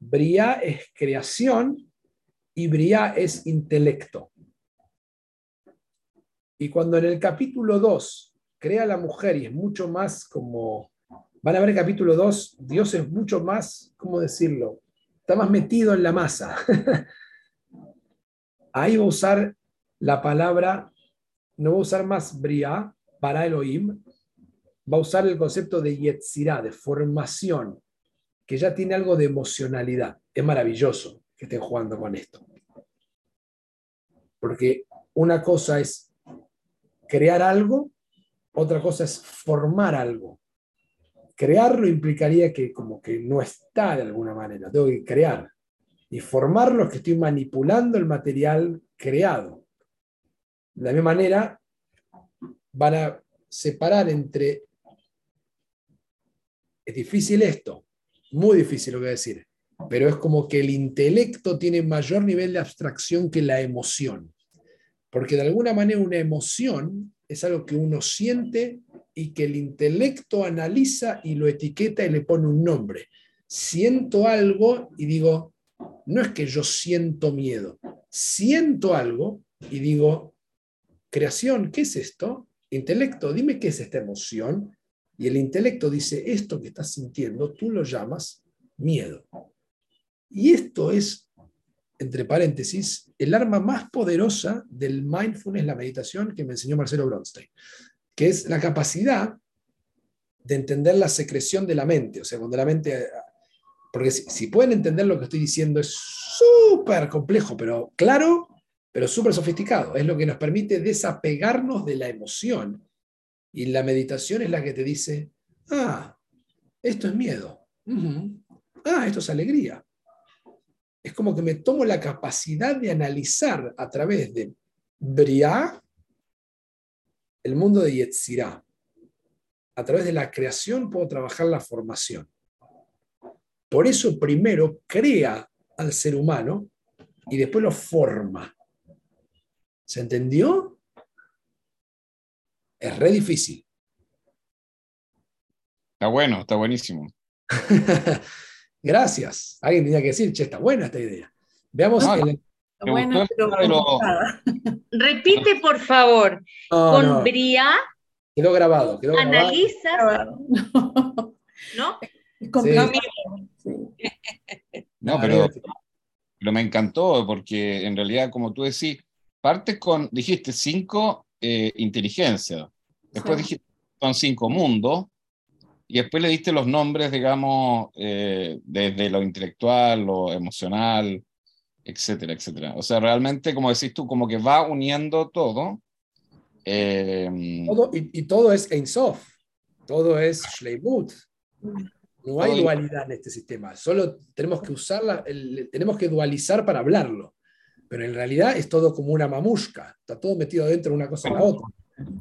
Bria es creación y Briá es intelecto. Y cuando en el capítulo 2 crea la mujer y es mucho más como, van a ver el capítulo 2, Dios es mucho más, ¿cómo decirlo? Está más metido en la masa. Ahí va a usar la palabra, no va a usar más Briá para Elohim, va a usar el concepto de Yetzirah, de formación, que ya tiene algo de emocionalidad. Es maravilloso que estén jugando con esto. Porque una cosa es crear algo, otra cosa es formar algo. Crearlo implicaría que como que no está de alguna manera, tengo que crear. Y formarlo es que estoy manipulando el material creado. De la misma manera, van a separar entre... Es difícil esto, muy difícil lo que voy a decir pero es como que el intelecto tiene mayor nivel de abstracción que la emoción. Porque de alguna manera una emoción es algo que uno siente y que el intelecto analiza y lo etiqueta y le pone un nombre. Siento algo y digo, no es que yo siento miedo, siento algo y digo, creación, ¿qué es esto? Intelecto, dime qué es esta emoción. Y el intelecto dice, esto que estás sintiendo, tú lo llamas miedo. Y esto es, entre paréntesis, el arma más poderosa del mindfulness, la meditación que me enseñó Marcelo Bronstein, que es la capacidad de entender la secreción de la mente. O sea, cuando la mente... Porque si, pueden entender lo que estoy diciendo, es súper complejo, pero claro, pero súper sofisticado. Es lo que nos permite desapegarnos de la emoción. Y la meditación es la que te dice, ah, esto es miedo. Ah, esto es alegría. es como que me tomo la capacidad de analizar a través de Briá el mundo de Yetzirah. A través de la creación puedo trabajar la formación. Por eso primero crea al ser humano y después lo forma. ¿Se entendió? Es re difícil. Está bueno, está buenísimo. Gracias. Alguien tenía que decir, che, está buena esta idea. Veamos. Repite, por favor. Con Bria. Quedó grabado. Quedó analiza. ¿No? Con No, pero, pero me encantó porque en realidad, como tú decís, partes con, dijiste, cinco eh, inteligencias. Después dijiste, son cinco mundos y después le diste los nombres, digamos, eh, desde lo intelectual, lo emocional, etcétera, etcétera. O sea, realmente, como decís tú, como que va uniendo todo. Eh, y, todo es Ein Sof, todo es Shleimut. No hay dualidad en este sistema, solo tenemos que usarla, tenemos que dualizar para hablarlo. Pero en realidad es todo como una mamushka, está todo metido dentro de una cosa en la otra.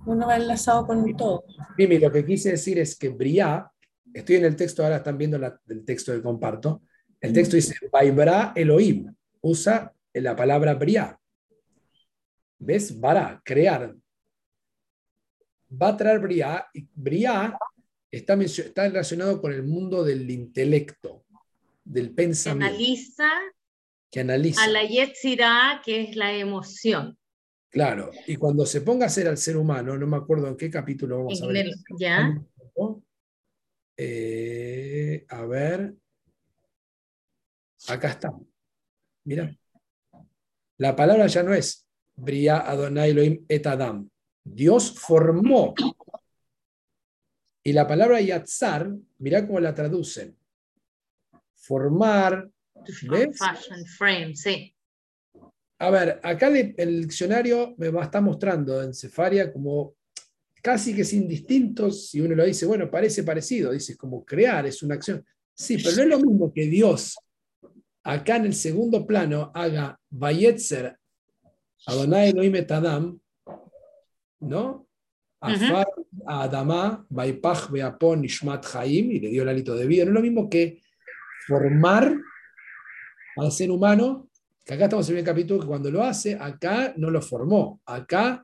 Uno va enlazado con todo. Mimi, lo que quise decir es que Briá, estoy en el texto, ahora están viendo el texto que comparto, el texto dice, Vaibra Elohim, usa la palabra Briá. ¿Ves? Bara, crear. Va a traer Briá, y Briá está, está relacionado con el mundo del intelecto, del pensamiento. Analiza, que analiza. A la Yetzirah, que es la emoción. Claro, y cuando se ponga a ser al ser humano, no me acuerdo en qué capítulo vamos a ver. ¿Ya? Eh, a ver. Acá está. Mira. La palabra ya no es Bria Adonai Elohim et Adam. Dios formó. Y la palabra Yatzar, mira cómo la traducen. Formar. ¿ves? Fashion frame, sí. A ver, acá el diccionario me está mostrando en Cefaria como casi que sin distintos, si uno lo dice, bueno, parece parecido, dice como crear, es una acción. Sí, pero no es lo mismo que Dios acá en el segundo plano haga Bayetzer Adonai Elohim et Adam, ¿no? Afar a Adama, Baipach Beapon Ishmat Haim, y le dio el hálito de vida. No es lo mismo que formar al ser humano que acá estamos en el capítulo que cuando lo hace, acá no lo formó, acá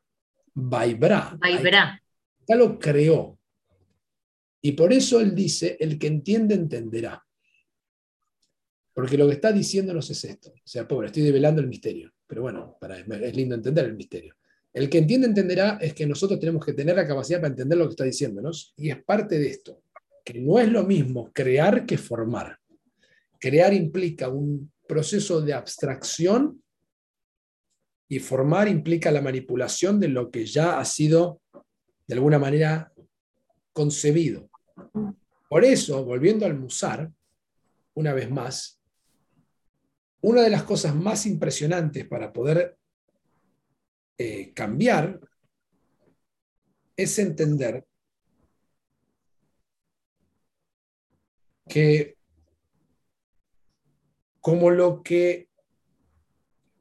Vaibra. Vaibra. Acá lo creó. Y por eso él dice, el que entiende, entenderá. Porque lo que está diciéndonos es esto. O sea, pobre, estoy develando el misterio. Pero bueno, para, es lindo entender el misterio. El que entiende, entenderá es que nosotros tenemos que tener la capacidad para entender lo que está diciéndonos. Y es parte de esto. Que no es lo mismo crear que formar. Crear implica un proceso de abstracción y formar implica la manipulación de lo que ya ha sido de alguna manera concebido. Por eso, volviendo al Musar, una vez más, una de las cosas más impresionantes para poder eh, cambiar es entender que como lo que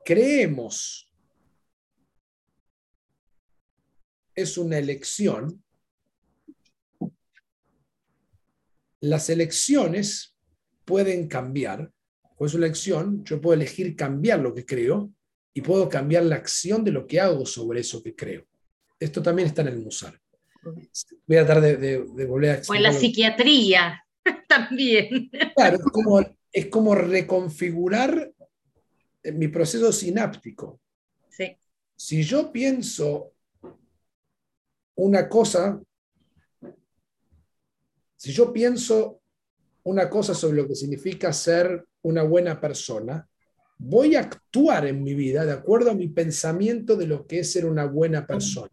creemos es una elección, las elecciones pueden cambiar. Con su elección, yo puedo elegir cambiar lo que creo y puedo cambiar la acción de lo que hago sobre eso que creo. Esto también está en el Musar. Voy a tratar de, volver a explicar. O en la psiquiatría también. Claro, como es como reconfigurar mi proceso sináptico. Si yo pienso una cosa, si yo pienso una cosa sobre lo que significa ser una buena persona, voy a actuar en mi vida de acuerdo a mi pensamiento de lo que es ser una buena persona.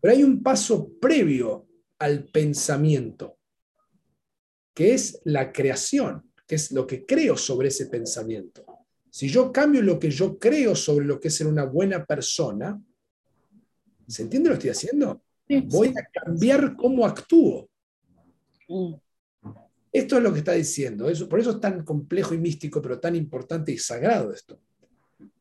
Pero hay un paso previo al pensamiento, que es la creación que es lo que creo sobre ese pensamiento. Si yo cambio lo que yo creo sobre lo que es ser una buena persona, ¿se entiende lo que estoy haciendo? Voy a cambiar cómo actúo. Esto es lo que está diciendo. Eso, por eso es tan complejo y místico, pero tan importante y sagrado esto.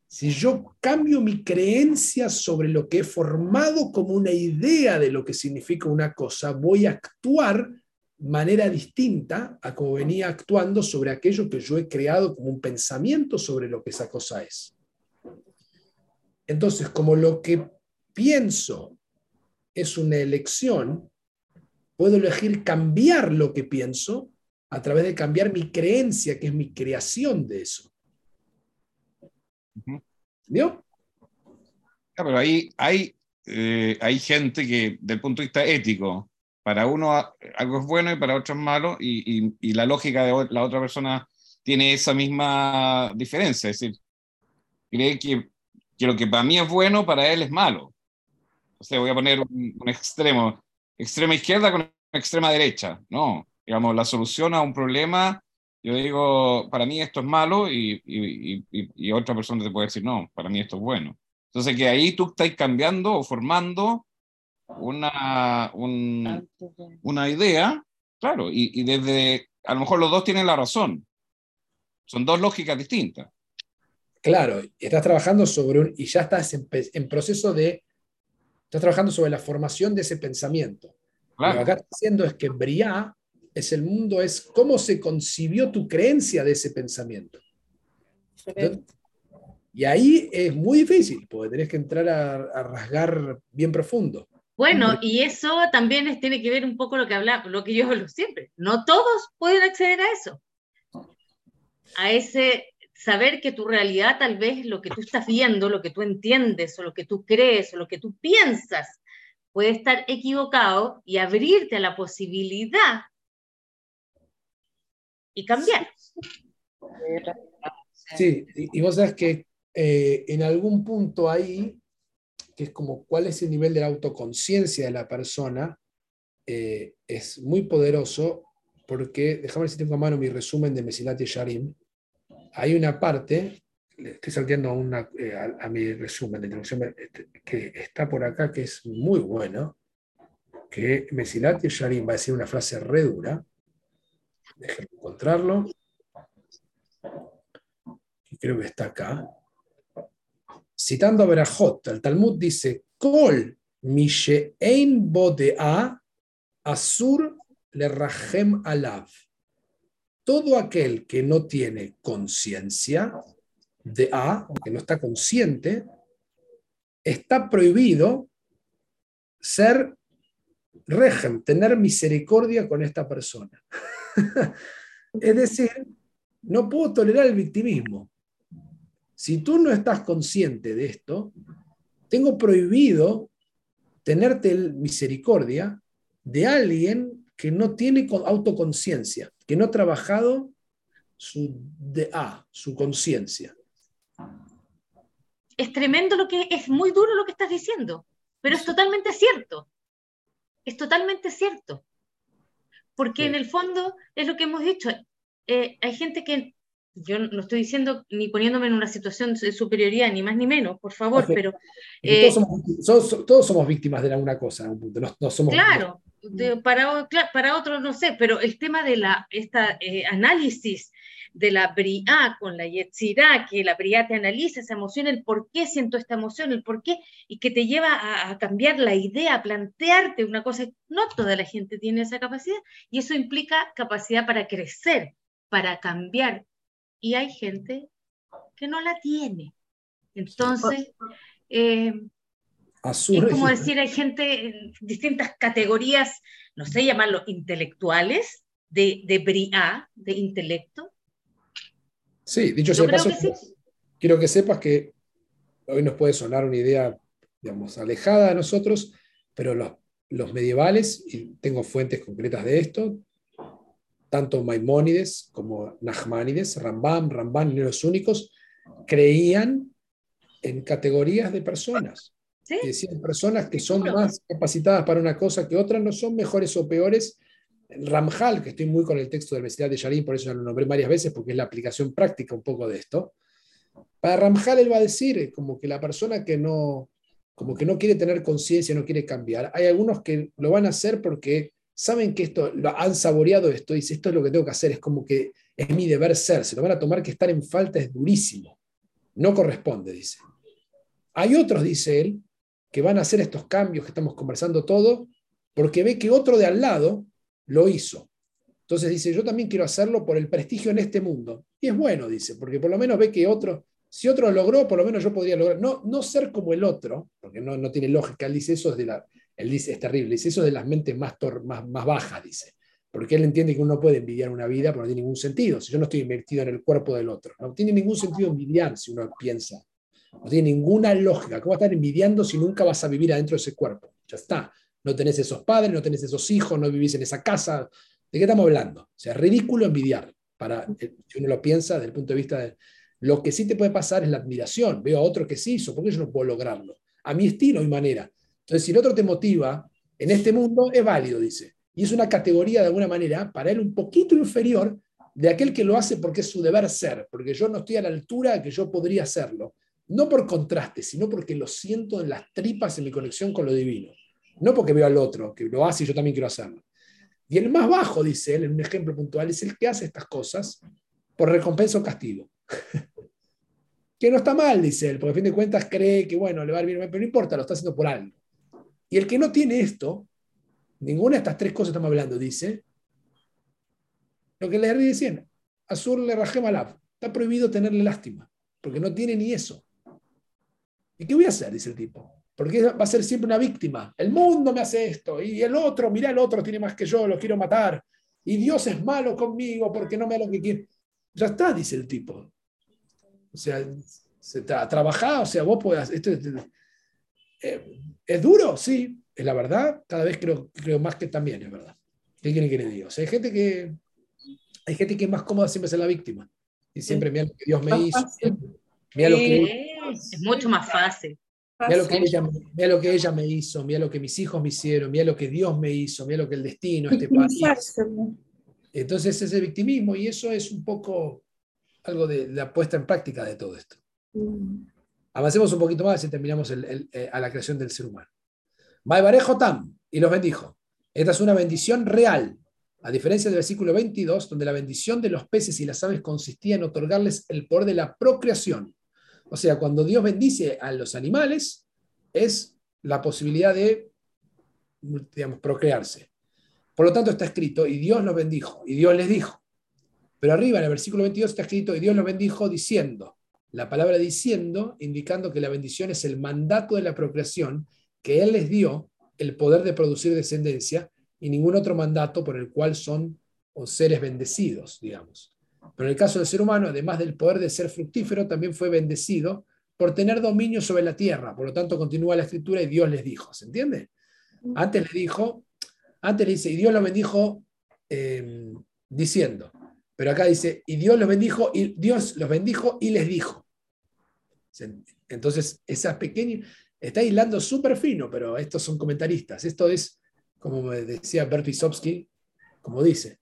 Si yo cambio mi creencia sobre lo que he formado como una idea de lo que significa una cosa, voy a actuar manera distinta a como venía actuando sobre aquello que yo he creado como un pensamiento sobre lo que esa cosa es. Entonces, como lo que pienso es una elección, puedo elegir cambiar lo que pienso a través de cambiar mi creencia, que es mi creación de eso. ¿Vio? pero ahí hay, eh, hay gente que, del punto de vista ético, para uno algo es bueno y para otro es malo, y, y, la lógica de la otra persona tiene esa misma diferencia, es decir, cree que, que lo que para mí es bueno, para él es malo. O sea, voy a poner un, extremo, extrema izquierda con extrema derecha, no, digamos, la solución a un problema yo digo, para mí esto es malo y, y, y, otra persona te puede decir, no, para mí esto es bueno. Entonces, que ahí tú estás cambiando o formando una, una idea, claro, y, desde, a lo mejor los dos tienen la razón. Son dos lógicas distintas. Claro, estás trabajando sobre un, y ya estás en, en proceso de, estás trabajando sobre la formación de ese pensamiento. Lo que acá estás haciendo es que Briá es el mundo, es cómo se concibió tu creencia de ese pensamiento. y ahí es muy difícil, porque tenés que entrar a, rasgar bien profundo. Bueno, y eso también tiene que ver un poco lo que habla, lo que yo hablo siempre. No todos pueden acceder a eso. A ese saber que tu realidad, tal vez lo que tú estás viendo, lo que tú entiendes, o lo que tú crees, o lo que tú piensas, puede estar equivocado y abrirte a la posibilidad y cambiar. Sí, y, vos sabes que eh, en algún punto ahí, que es como cuál es el nivel de la autoconciencia de la persona, eh, es muy poderoso porque, déjame ver si tengo a mano mi resumen de Mesilat y Sharim, hay una parte, estoy salteando una, eh, a, mi resumen de introducción este, que está por acá, que es muy bueno, que Mesilat Sharim va a decir una frase re dura, Déjenme encontrarlo. Creo que está acá. Citando a Berajot, el Talmud dice, Kol mishein bodea asur le rajem alav. Todo aquel que no tiene conciencia de A, que no está consciente, está prohibido ser regem, tener misericordia con esta persona. es decir, no puedo tolerar el victimismo. Si tú no estás consciente de esto, tengo prohibido tenerte misericordia de alguien que no tiene autoconciencia, que no ha trabajado su DA, su conciencia. Es tremendo lo que es muy duro lo que estás diciendo, pero es totalmente cierto. Es totalmente cierto. Porque en el fondo es lo que hemos dicho. Eh, hay gente que, yo no estoy diciendo ni poniéndome en una situación de superioridad, ni más ni menos, por favor, pero... Eh, todos, somos, víctimas de alguna cosa en un punto. No, somos claro, para, para otros no sé, pero el tema de la esta, eh, análisis de la bria con la yetzirá, que la bria te analiza esa emoción, el por qué siento esta emoción, el por qué, y que te lleva a, cambiar la idea, a plantearte una cosa. No toda la gente tiene esa capacidad, y eso implica capacidad para crecer, para cambiar. Y hay gente que no la tiene. Entonces, eh, es como decir, hay gente en distintas categorías, no sé llamarlo intelectuales, de, de bria, de intelecto, Sí, dicho sea paso, quiero que sepas que hoy nos puede sonar una idea, digamos, alejada de nosotros, pero los, los medievales, y tengo fuentes concretas de esto, tanto Maimónides como Nachmanides, Rambam, Ramban, y los únicos, creían en categorías de personas. ¿Sí? decían personas que son más capacitadas para una cosa que otras, no son mejores o peores, Ramjal, que estoy muy con el texto de la Universidad de Yarin, por eso ya lo nombré varias veces, porque es la aplicación práctica un poco de esto. Para Ramjal él va a decir como que la persona que no, como que no quiere tener conciencia, no quiere cambiar, hay algunos que lo van a hacer porque saben que esto, lo han saboreado esto, dice, esto es lo que tengo que hacer, es como que es mi deber ser, se lo van a tomar que estar en falta es durísimo, no corresponde, dice. Hay otros, dice él, que van a hacer estos cambios que estamos conversando todo, porque ve que otro de al lado lo hizo. Entonces dice, yo también quiero hacerlo por el prestigio en este mundo. Y es bueno, dice, porque por lo menos ve que otro, si otro lo logró, por lo menos yo podría lograr. No, no ser como el otro, porque no, no tiene lógica. Él dice, eso es de la, él dice, es terrible, dice, eso es de las mentes más, más, más bajas, dice. Porque él entiende que uno no puede envidiar una vida, porque no tiene ningún sentido. Si yo no estoy invertido en el cuerpo del otro, no tiene ningún sentido envidiar si uno piensa. No tiene ninguna lógica. ¿Cómo estar envidiando si nunca vas a vivir adentro de ese cuerpo? Ya está. No tenés esos padres, no tenés esos hijos, no vivís en esa casa, ¿De qué estamos hablando? O sea, es ridículo envidiar, para, eh, si uno lo piensa desde el punto de vista de... Lo que sí te puede pasar es la admiración. Veo a otro que sí hizo, ¿por qué yo no puedo lograrlo? A mi estilo y manera. Entonces, si el otro te motiva, en este mundo es válido, dice. Y es una categoría de alguna manera para él un poquito inferior de aquel que lo hace porque es su deber ser, porque yo no estoy a la altura que yo podría hacerlo. No por contraste, sino porque lo siento en las tripas en mi conexión con lo divino. No porque veo al otro que lo hace y yo también quiero hacerlo. Y el más bajo, dice él, en un ejemplo puntual, es el que hace estas cosas por recompensa o castigo. que no está mal, dice él, porque a fin de cuentas cree que, bueno, le va a ir bien, pero no importa, lo está haciendo por algo. Y el que no tiene esto, ninguna de estas tres cosas estamos hablando, dice, lo que le decía, Azur le rajem está prohibido tenerle lástima, porque no tiene ni eso. ¿Y qué voy a hacer? Dice el tipo. Porque va a ser siempre una víctima. El mundo me hace esto, y el otro, mira, el otro tiene más que yo, lo quiero matar. Y Dios es malo conmigo porque no me da lo que quiere. Ya está, dice el tipo. O sea, se tra trabajar, o sea, vos podés. Esto es, eh, ¿Es duro? Sí, es la verdad. Cada vez creo, creo más que también es verdad. ¿Qué quieren que le diga? O sea, hay gente que, hay gente que es más cómoda siempre ser la víctima. Y siempre, mira lo que Dios me hizo. Mira lo que... Es mucho más fácil. Mira lo, que ella, lo que ella me hizo, mira lo que mis hijos me hicieron, mira lo que Dios me hizo, mira lo que el destino, este país. Entonces ese victimismo y eso es un poco algo de la puesta en práctica de todo esto. Mm. Avancemos un poquito más y terminamos eh, a la creación del ser humano. Maibarejo Tam, y los bendijo. Esta es una bendición real, a diferencia del versículo 22, donde la bendición de los peces y las aves consistía en otorgarles el poder de la procreación o sea, cuando Dios bendice a los animales, es la posibilidad de, digamos, procrearse. Por lo tanto, está escrito, y Dios los bendijo, y Dios les dijo. Pero arriba, en el versículo 22, está escrito, y Dios los bendijo diciendo. La palabra diciendo, indicando que la bendición es el mandato de la procreación, que Él les dio el poder de producir descendencia, y ningún otro mandato por el cual son seres bendecidos, digamos. Pero en el caso del ser humano, además del poder de ser fructífero, también fue bendecido por tener dominio sobre la tierra. Por lo tanto, continúa la escritura y Dios les dijo. ¿Se entiende? Antes le dijo, antes le dice, y Dios lo bendijo em, diciendo. Pero acá dice, y Dios los bendijo, y Dios los bendijo y les dijo. Entonces, esas pequeñas, está hilando súper fino, pero estos son comentaristas. Esto es, como decía Bert Wisowski, como dice,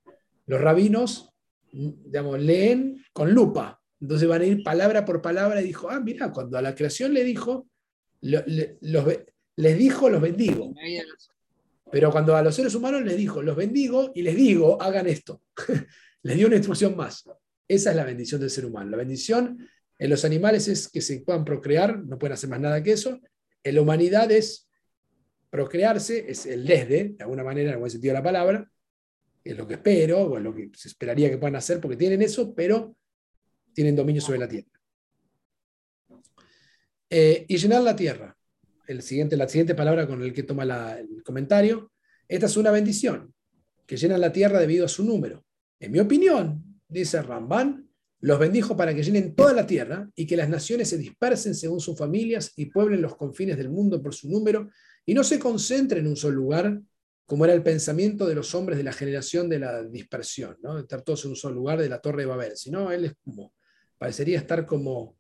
los rabinos leen con lupa. Entonces van a ir palabra por palabra y dijo, ah, mira, cuando a la creación le dijo, les dijo, los bendigo. Pero cuando a los seres humanos les dijo, los bendigo y les digo, hagan esto. les dio una instrucción más. Esa es la bendición del ser humano. La bendición en los animales es que se puedan procrear, no pueden hacer más nada que eso. En la humanidad es procrearse, es el desde, de alguna manera, en buen sentido de la palabra, es lo que espero, o es lo que se esperaría que puedan hacer, porque tienen eso, pero tienen dominio sobre la tierra. Eh, y llenar la tierra. El siguiente, la siguiente palabra con el que toma el comentario. Esta es una bendición, que llenan la tierra debido a su número. En mi opinión, dice Ramban, los bendijo para que llenen toda la tierra y que las naciones se dispersen según sus familias y pueblen los confines del mundo por su número y no se concentren en un solo lugar como era el pensamiento de los hombres de la generación de la dispersión, ¿no? estar todos en un solo lugar de la Torre de Babel, sino él como, parecería estar como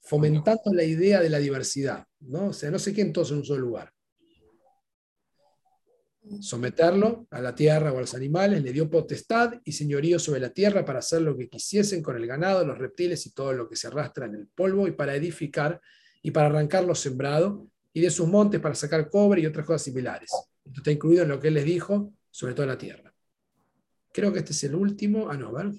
fomentando la idea de la diversidad, ¿no? o sea, no sé quién todos en un solo lugar. Someterlo a la tierra o a los animales, le dio potestad y señorío sobre la tierra para hacer lo que quisiesen con el ganado, los reptiles y todo lo que se arrastra en el polvo, y para edificar y para arrancar lo sembrado, y de sus montes para sacar cobre y otras cosas similares. Esto está incluido en lo que él les dijo, sobre toda la tierra. Creo que este es el último. Ah, no, ver.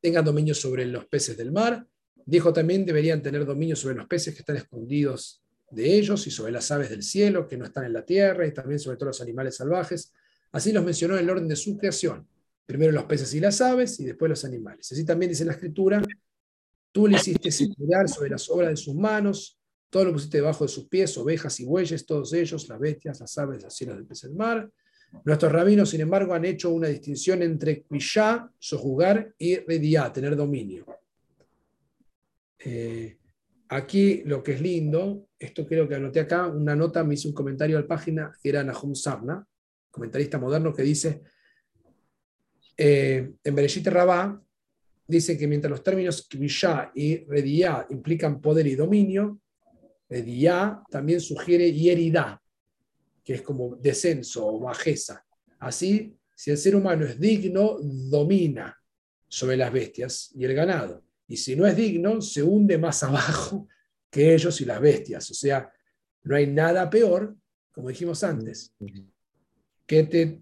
Tengan dominio sobre los peces del mar. Dijo también deberían tener dominio sobre los peces que están escondidos de ellos y sobre las aves del cielo que no están en la tierra y también sobre todos los animales salvajes. Así los mencionó en el orden de su creación. Primero los peces y las aves y después los animales. Así también dice la escritura, tú le hiciste circular sobre las obras de sus manos, todo lo pusiste debajo de sus pies, ovejas y bueyes, todos ellos, las bestias, las aves, las cielos del pez del mar. Nuestros rabinos, sin embargo, han hecho una distinción entre quishá, sojugar, y rediá, tener dominio. Eh, aquí lo que es lindo, esto creo que anoté acá, una nota me hizo un comentario a la página, que era Nahum Sabna, comentarista moderno, que dice, eh, en Bereshit Rabá, dice que mientras los términos quishá y rediá implican poder y dominio, Rediá también sugiere yeridá, que es como descenso o bajeza. Así, si el ser humano es digno, domina sobre las bestias y el ganado. Y si no es digno, se hunde más abajo que ellos y las bestias. O sea, no hay nada peor, como dijimos antes, que te,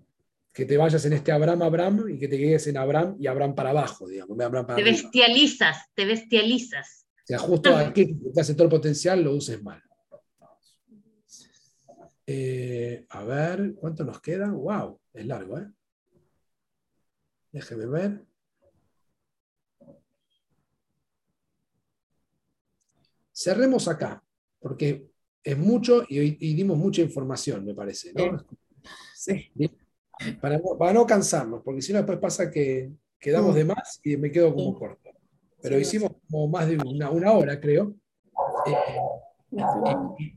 que te vayas en este Abraham, Abraham y que te quedes en Abraham y Abraham para abajo, digamos. te bestializas, te bestializas. O sea, justo aquí que te hace todo el potencial, lo uses mal. Eh, a ver, ¿cuánto nos queda? ¡Wow! Es largo, ¿eh? Déjeme ver. Cerremos acá, porque es mucho y, dimos mucha información, me parece. ¿no? Sí. Para, no cansarnos, porque si no después pasa que quedamos de más y me quedo como corto. Pero hicimos como más de una, una hora, creo. Eh,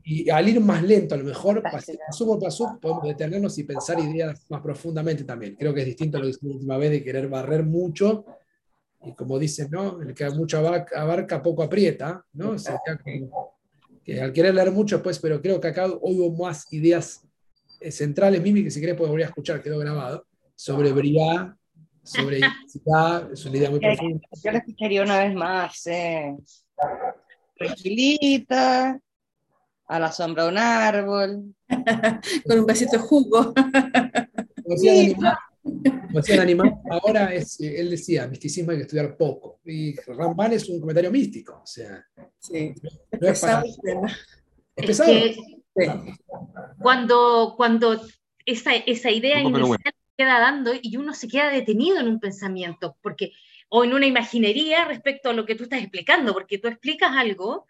y, al ir más lento, a lo mejor, paso por paso, podemos detenernos y pensar ideas más profundamente también. Creo que es distinto a lo que hicimos la última vez de querer barrer mucho. Y como dicen, ¿no? El que mucho abarca, poco aprieta, ¿no? que, al querer leer mucho, pues, pero creo que acá hoy hubo más ideas eh, centrales, Mimi, que si querés podría escuchar, quedó grabado, sobre Briá, sobre es una idea muy profunda. Yo la escucharía una vez más. Eh tranquilita, a la sombra de un árbol. Con un vasito de jugo. Como decía, animal, ahora es, él decía, misticismo hay que estudiar poco. Y Ramban es un comentario místico. O sea, sí. no es, para, es pesado. cuando, cuando esa, esa idea inicial queda dando y uno se queda detenido en un pensamiento, porque o en una imaginería respecto a lo que tú estás explicando, porque tú explicas algo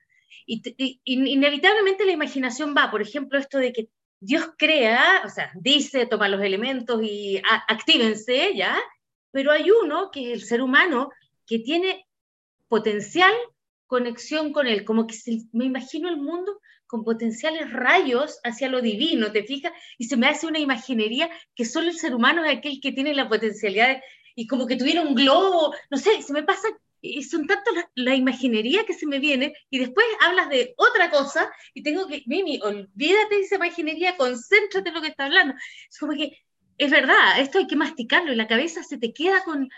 y, inevitablemente la imaginación va, por ejemplo, esto de que Dios crea, o sea, dice, toma los elementos y actívense, ¿ya? Pero hay uno, que es el ser humano, que tiene potencial conexión con él, como que me imagino el mundo con potenciales rayos hacia lo divino, ¿te fijas? Y se me hace una imaginería que solo el ser humano es aquel que tiene la potencialidad y como que tuviera un globo, no sé, se me pasa, y son tanto la, imaginería que se me viene, y después hablas de otra cosa, y tengo que, Mimi, olvídate de esa imaginería, concéntrate en lo que está hablando. Es como que, es verdad, esto hay que masticarlo, y la cabeza se te queda con,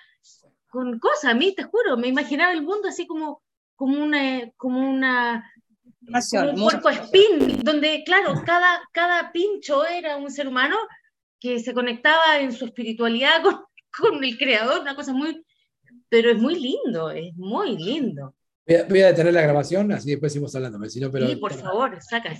con cosas, a mí te juro, me imaginaba el mundo así como, como una... Como una un cuerpo spin, donde, claro, cada, cada pincho era un ser humano que se conectaba en su espiritualidad con, con el creador, una cosa muy, pero es muy lindo, es muy lindo. Voy a, detener la grabación, así después seguimos hablando. Si pero, sí, por favor, saca.